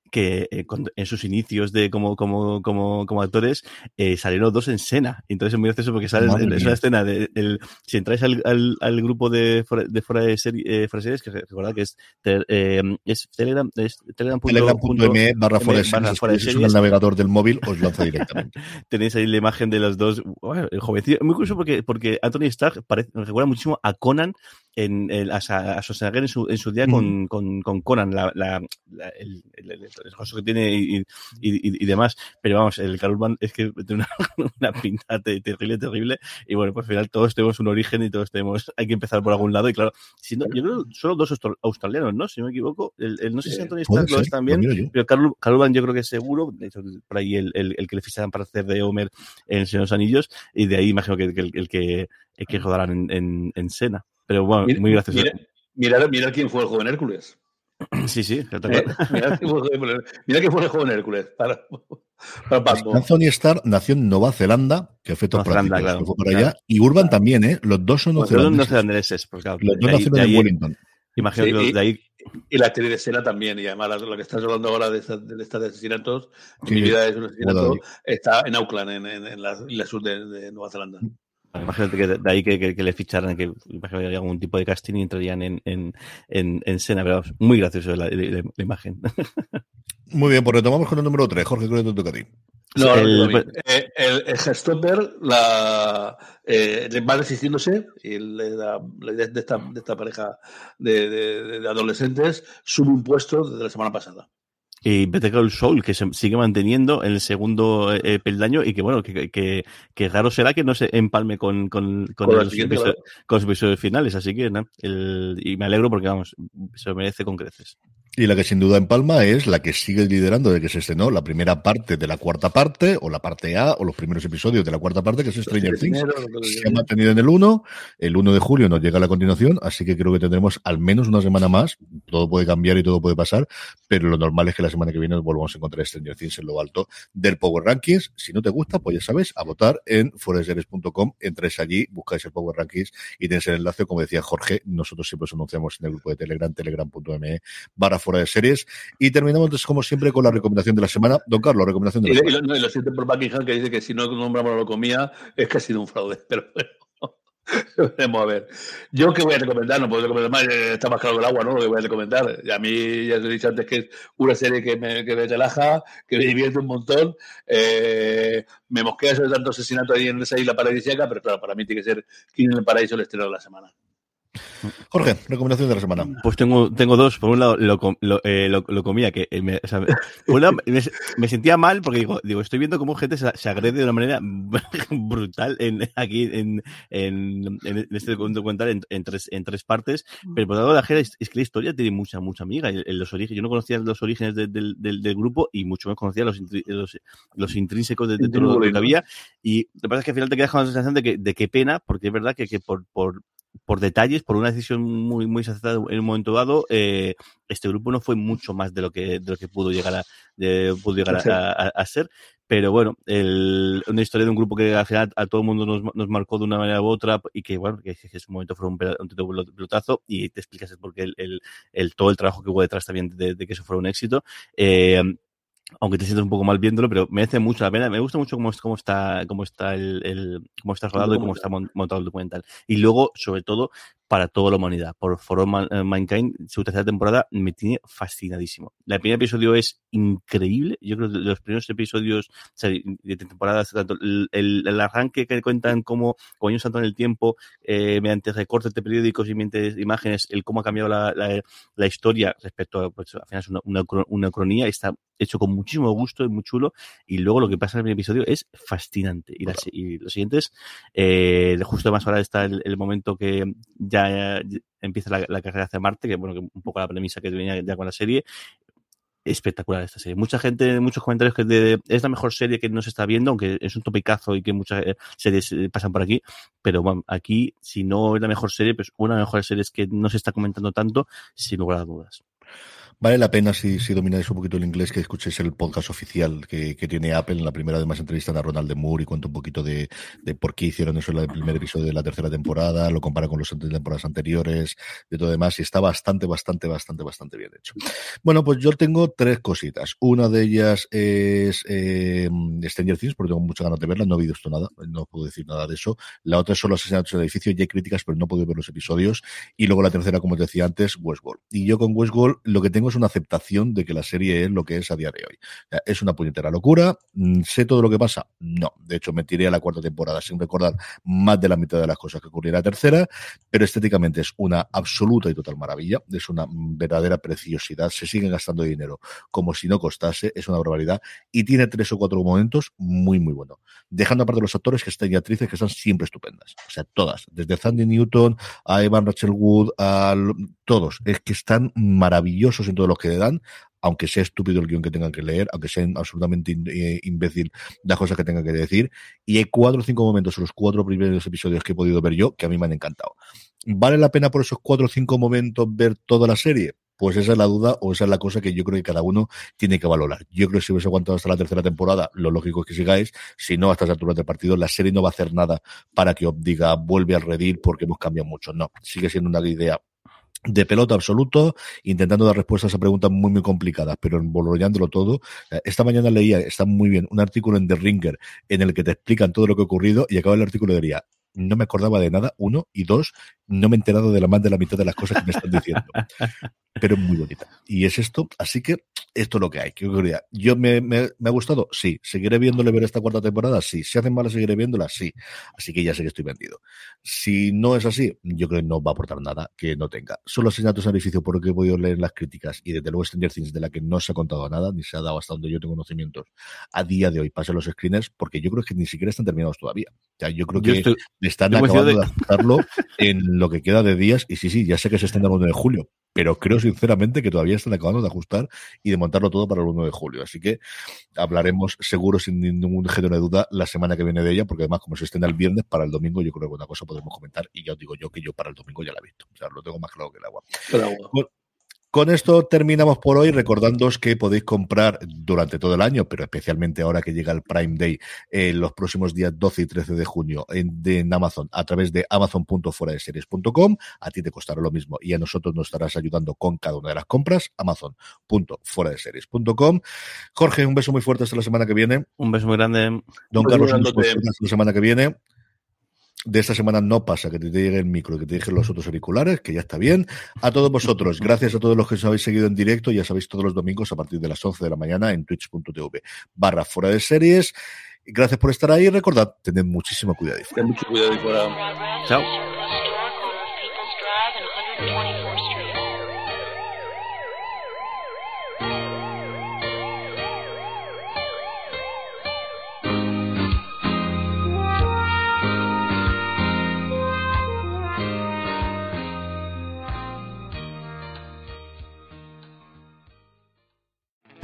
que eh, cuando- en sus inicios de como, como, como, como actores eh, salieron los dos en escena. Entonces es muy gracioso porque Madre en, es una escena de el, si entráis al, al, al grupo de fuera de, fuera de, serie, eh, fuera de series, que recordad que es, te- eh, es Telegram, es telegram. Telegram.me barra fuera de series, fuera de es un series. navegador del móvil, os lanza <laughs> directamente. Tenéis ahí la imagen de los dos, bueno, el jovencillo. Muy curioso porque, porque Anthony Stark parece, me recuerda muchísimo a Conan, en, el, a, a Schwarzenegger en su, en su día con, con, con Conan, la, la, la- el, el, el, el rostro que tiene y, y, y- y demás. Pero vamos, el Carl Urban es que tiene una, <laughs> una pinta te- terrible, terrible. Y bueno, pues al final todos tenemos un origen y todos tenemos, hay que empezar por algún lado. Y claro, si no, yo creo que solo dos australianos, ¿no? Si no me equivoco. El, el- no sé si Eh, Anthony Stark lo es también. Pero Carl, yo creo que es seguro. De hecho, por ahí el, el, el que le ficharán para hacer de Homer en los Anillos. Y de ahí imagino que, que el, el que, el que rodarán en, en, en Sena. Pero bueno, Mira- muy gracioso. Mira, mira, mira quién fue el joven Hércules. Sí, sí, que Eh, mira, quién fue el joven- Hércules. Para, para Batman. Anthony Starr nació en Nueva Zelanda, que claro, fue para claro. allá, y Urban también, ¿eh? Los dos son Los dos no neozelandeses. pues claro. Los dos nacieron de en ahí- Wellington. Imagino Sí, que de ahí Y la actriz de escena también, y además la- lo que estás hablando ahora de esta de, esta de asesinatos, Sí, mi vida es un asesinato, está en Auckland, en, en, en la sur de, de Nueva Zelanda. Imagínate que de ahí que, que, que le ficharan, que imagino que algún tipo de casting y entrarían en, en, en, en Sena, pero vamos, muy gracioso la, la- la imagen. <laughs> Muy bien, pues retomamos con el número 3. Jorge, creo que te toca a ti. No, El-. Eh, el, el Gestopper la, eh, va resistiéndose y le da- la idea de esta, de esta pareja de, de- de adolescentes sube un puesto desde la semana pasada. Y Better Call Saul, que se sigue manteniendo en el segundo eh, peldaño y que, bueno, que, que, que raro será que no se empalme con, con, con, Con la los, episodios, con los episodios finales. Así que, nada, el, y me alegro porque, vamos, se merece con creces. Y la que sin duda empalma es la que sigue liderando de que se estrenó la primera parte de la cuarta parte, o la parte A, o los primeros episodios de la cuarta parte, que es Stranger Things. Se ha mantenido en el 1, el 1 de julio nos llega la continuación, así que creo que tendremos al menos una semana más. Todo puede cambiar y todo puede pasar, pero lo normal es que la semana que viene nos volvamos a encontrar Stranger Things en lo alto del Power Rankings. Si no te gusta, pues ya sabes, a votar en foreseries.com, entréis allí, buscáis el Power Rankings y tenéis el enlace, como decía Jorge, nosotros siempre os anunciamos en el grupo de Telegram, telegram.me barra fuera de series. Y terminamos, entonces, como siempre, con la recomendación de la semana. Don Carlos, recomendación de la lo- y semana. lo, no, y lo siento por Buckingham que dice que si no nombramos la comía es que ha sido un fraude. <laughs> Pero bueno, <laughs> veremos a ver. Yo que voy a recomendar, no puedo recomendar más, eh, está más claro que el agua, ¿no? Lo que voy a recomendar. Y a mí ya os he dicho antes que es una serie que me, que me relaja, que me divierte un montón. Eh, me mosquea sobre tanto asesinato ahí en esa isla paradisíaca, pero claro, para mí tiene que ser King en el Paraíso el estreno de la semana. Jorge, recomendación de la semana. Pues tengo, tengo dos. Por un lado, lo, lo, eh, lo, lo comía, que eh, me, o sea, me- por un lado, me, me sentía mal porque digo, digo, estoy viendo cómo gente se, se agrede de una manera <laughs> brutal en, aquí en, en, en este documental en, en tres, en tres partes. Pero por otro lado, la gente es, es que la historia tiene mucha, mucha amiga. En, en los orígenes, yo no conocía los orígenes de- del, del, del grupo y mucho menos conocía los, los, los intrínsecos de, de todo lo que había. Y lo que pasa es que al final te quedas con la sensación de que, de qué pena, porque es verdad que, que por, por, por detalles, por una decisión muy, muy acertada en un momento dado, eh, este grupo no fue mucho más de lo que, de lo que pudo llegar a, de- pudo llegar Sí. a, a- a ser. Pero bueno, el, una historia de un grupo que al final a todo el mundo nos, nos marcó de una manera u otra y que, bueno, que, en su momento fue un, un pelotazo y te explicas por qué el, el, el- todo el trabajo que hubo detrás también de, de que eso fuera un éxito. Eh, aunque te sientes un poco mal viéndolo, pero merece mucho la pena. Me gusta mucho cómo, cómo está, cómo está el, el- cómo está rodado y cómo está mon- montado el documental. Y luego, sobre todo, para toda la humanidad. Por For All Man- eh, Mankind, su tercera temporada me tiene fascinadísimo. El primer episodio es increíble. Yo creo que los primeros episodios o sea, de temporada, tanto el, el- el arranque que cuentan cómo, como hay un en el tiempo, eh, mediante recortes de periódicos y mediante imágenes, el cómo ha cambiado la, la- la historia respecto a, pues, al final es una, una, una cronía, está hecho con muchísimo gusto, es muy chulo, y luego lo que pasa en el primer episodio es fascinante. Y, las, y los siguientes, eh, justo más ahora está el, el momento que ya, ya empieza la, la carrera hacia Marte, que bueno, que un poco la premisa que venía ya con la serie, espectacular esta serie. Mucha gente, muchos comentarios que de- es la mejor serie que no se está viendo, aunque es un topicazo y que muchas eh, series eh, pasan por aquí, pero bueno, aquí, si no es la mejor serie, pues una de las mejores series que no se está comentando tanto, sin lugar a dudas. Vale la pena, si, si domináis un poquito el inglés, que escuchéis el podcast oficial que, que tiene Apple. En la primera, además, entrevistan a Ronald de Moore y cuenta un poquito de, de por qué hicieron eso en el primer episodio de la tercera temporada, lo compara con las temporadas anteriores, de todo demás, y está bastante, bastante, bastante, bastante bien hecho. Bueno, pues yo tengo tres cositas. Una de ellas es eh, Stranger Things, porque tengo muchas ganas de verla, no he visto nada, no puedo decir nada de eso. La otra son los asesinatos del edificio, ya hay críticas, pero no he podido ver los episodios. Y luego la tercera, como te decía antes, Westworld. Y yo con Westworld lo que tengo es una aceptación de que la serie es lo que es a día de hoy. Es una puñetera locura. Mm, ¿Sé todo lo que pasa? No. De hecho, me tiré a la cuarta temporada sin recordar más de la mitad de las cosas que ocurriera la tercera, pero estéticamente es una absoluta y total maravilla. Es una mm, verdadera preciosidad. Se siguen gastando dinero como si no costase. Es una barbaridad. Y tiene tres o cuatro momentos muy, muy buenos. Dejando aparte los actores que están y actrices que están siempre estupendas. O sea, todas. Desde Sandy Newton a Evan Rachel Wood, a todos. Es que están maravillosos en todo lo que le dan aunque sea estúpido el guion que tengan que leer, aunque sea absolutamente eh, imbécil las cosas que tengan que decir. Y hay cuatro o cinco momentos en los cuatro primeros episodios que he podido ver yo que a mí me han encantado. ¿Vale la pena por esos cuatro o cinco momentos ver toda la serie? Pues esa es la duda o esa es la cosa que yo creo que cada uno tiene que valorar. Yo creo que si hubiese aguantado hasta la tercera temporada, lo lógico es que sigáis. Si no, a estas alturas del partido, la serie no va a hacer nada para que os diga vuelve al redil porque hemos cambiado mucho. No, sigue siendo una idea de pelota absoluto, intentando dar respuestas a preguntas muy, muy complicadas, pero envolollándolo todo. Eh, Esta mañana leía, está muy bien, un artículo en The Ringer en el que te explican todo lo que ha ocurrido y acaba el artículo y diría, no me acordaba de nada, uno, y dos, no me he enterado de la más de la mitad de las cosas que me están diciendo. <laughs> pero es muy bonita. Y es esto, así que esto es lo que hay. ¿Qué ocurría? ¿Yo me, me, me ha gustado? Sí. ¿Seguiré viéndole ver esta cuarta temporada? Sí. ¿Si hacen mala seguiré viéndola? Sí. Así que ya sé que estoy vendido. Si no es así, yo creo que no va a aportar nada que no tenga. Solo asesinatos en edificio por lo que he podido leer las críticas y desde luego Stranger Things de la que no se ha contado nada, ni se ha dado hasta donde yo tengo conocimientos a día de hoy, pase los screeners, porque yo creo que ni siquiera están terminados todavía. O sea, yo creo Yo que estoy- están yo acabando de de- adaptarlo en lo que queda de días. Y sí, sí, ya sé que se dando el 1 de julio, pero creo sinceramente que todavía están acabando de ajustar y de montarlo todo para el 1 de julio. Así que hablaremos seguro sin ningún género de duda la semana que viene de ella, porque además como se estrena el viernes, para el domingo yo creo que una cosa podemos comentar y ya os digo yo que yo para el domingo ya la he visto. O sea, lo tengo más claro que el agua. Con- Con esto terminamos por hoy, recordándoos que podéis comprar durante todo el año, pero especialmente ahora que llega el Prime Day, eh, los próximos días 12 y 13 de junio en, de- en Amazon, a través de amazon.fueradeseries.com. A ti te costará lo mismo y a nosotros nos estarás ayudando con cada una de las compras. Amazon.fueradeseries.com. Jorge, un beso muy fuerte hasta la semana que viene. Un beso muy grande. Don Carlos, un beso hasta la semana que viene. De esta semana no pasa que te llegue el micro, que te lleguen los otros auriculares, que ya está bien. A todos vosotros, gracias a todos los que os habéis seguido en directo, ya sabéis todos los domingos a partir de las 11 de la mañana en twitch.tv barra fuera de series. Gracias por estar ahí. Recordad, tened muchísimo cuidado. Ten mucho cuidado ahí fuera. Chao.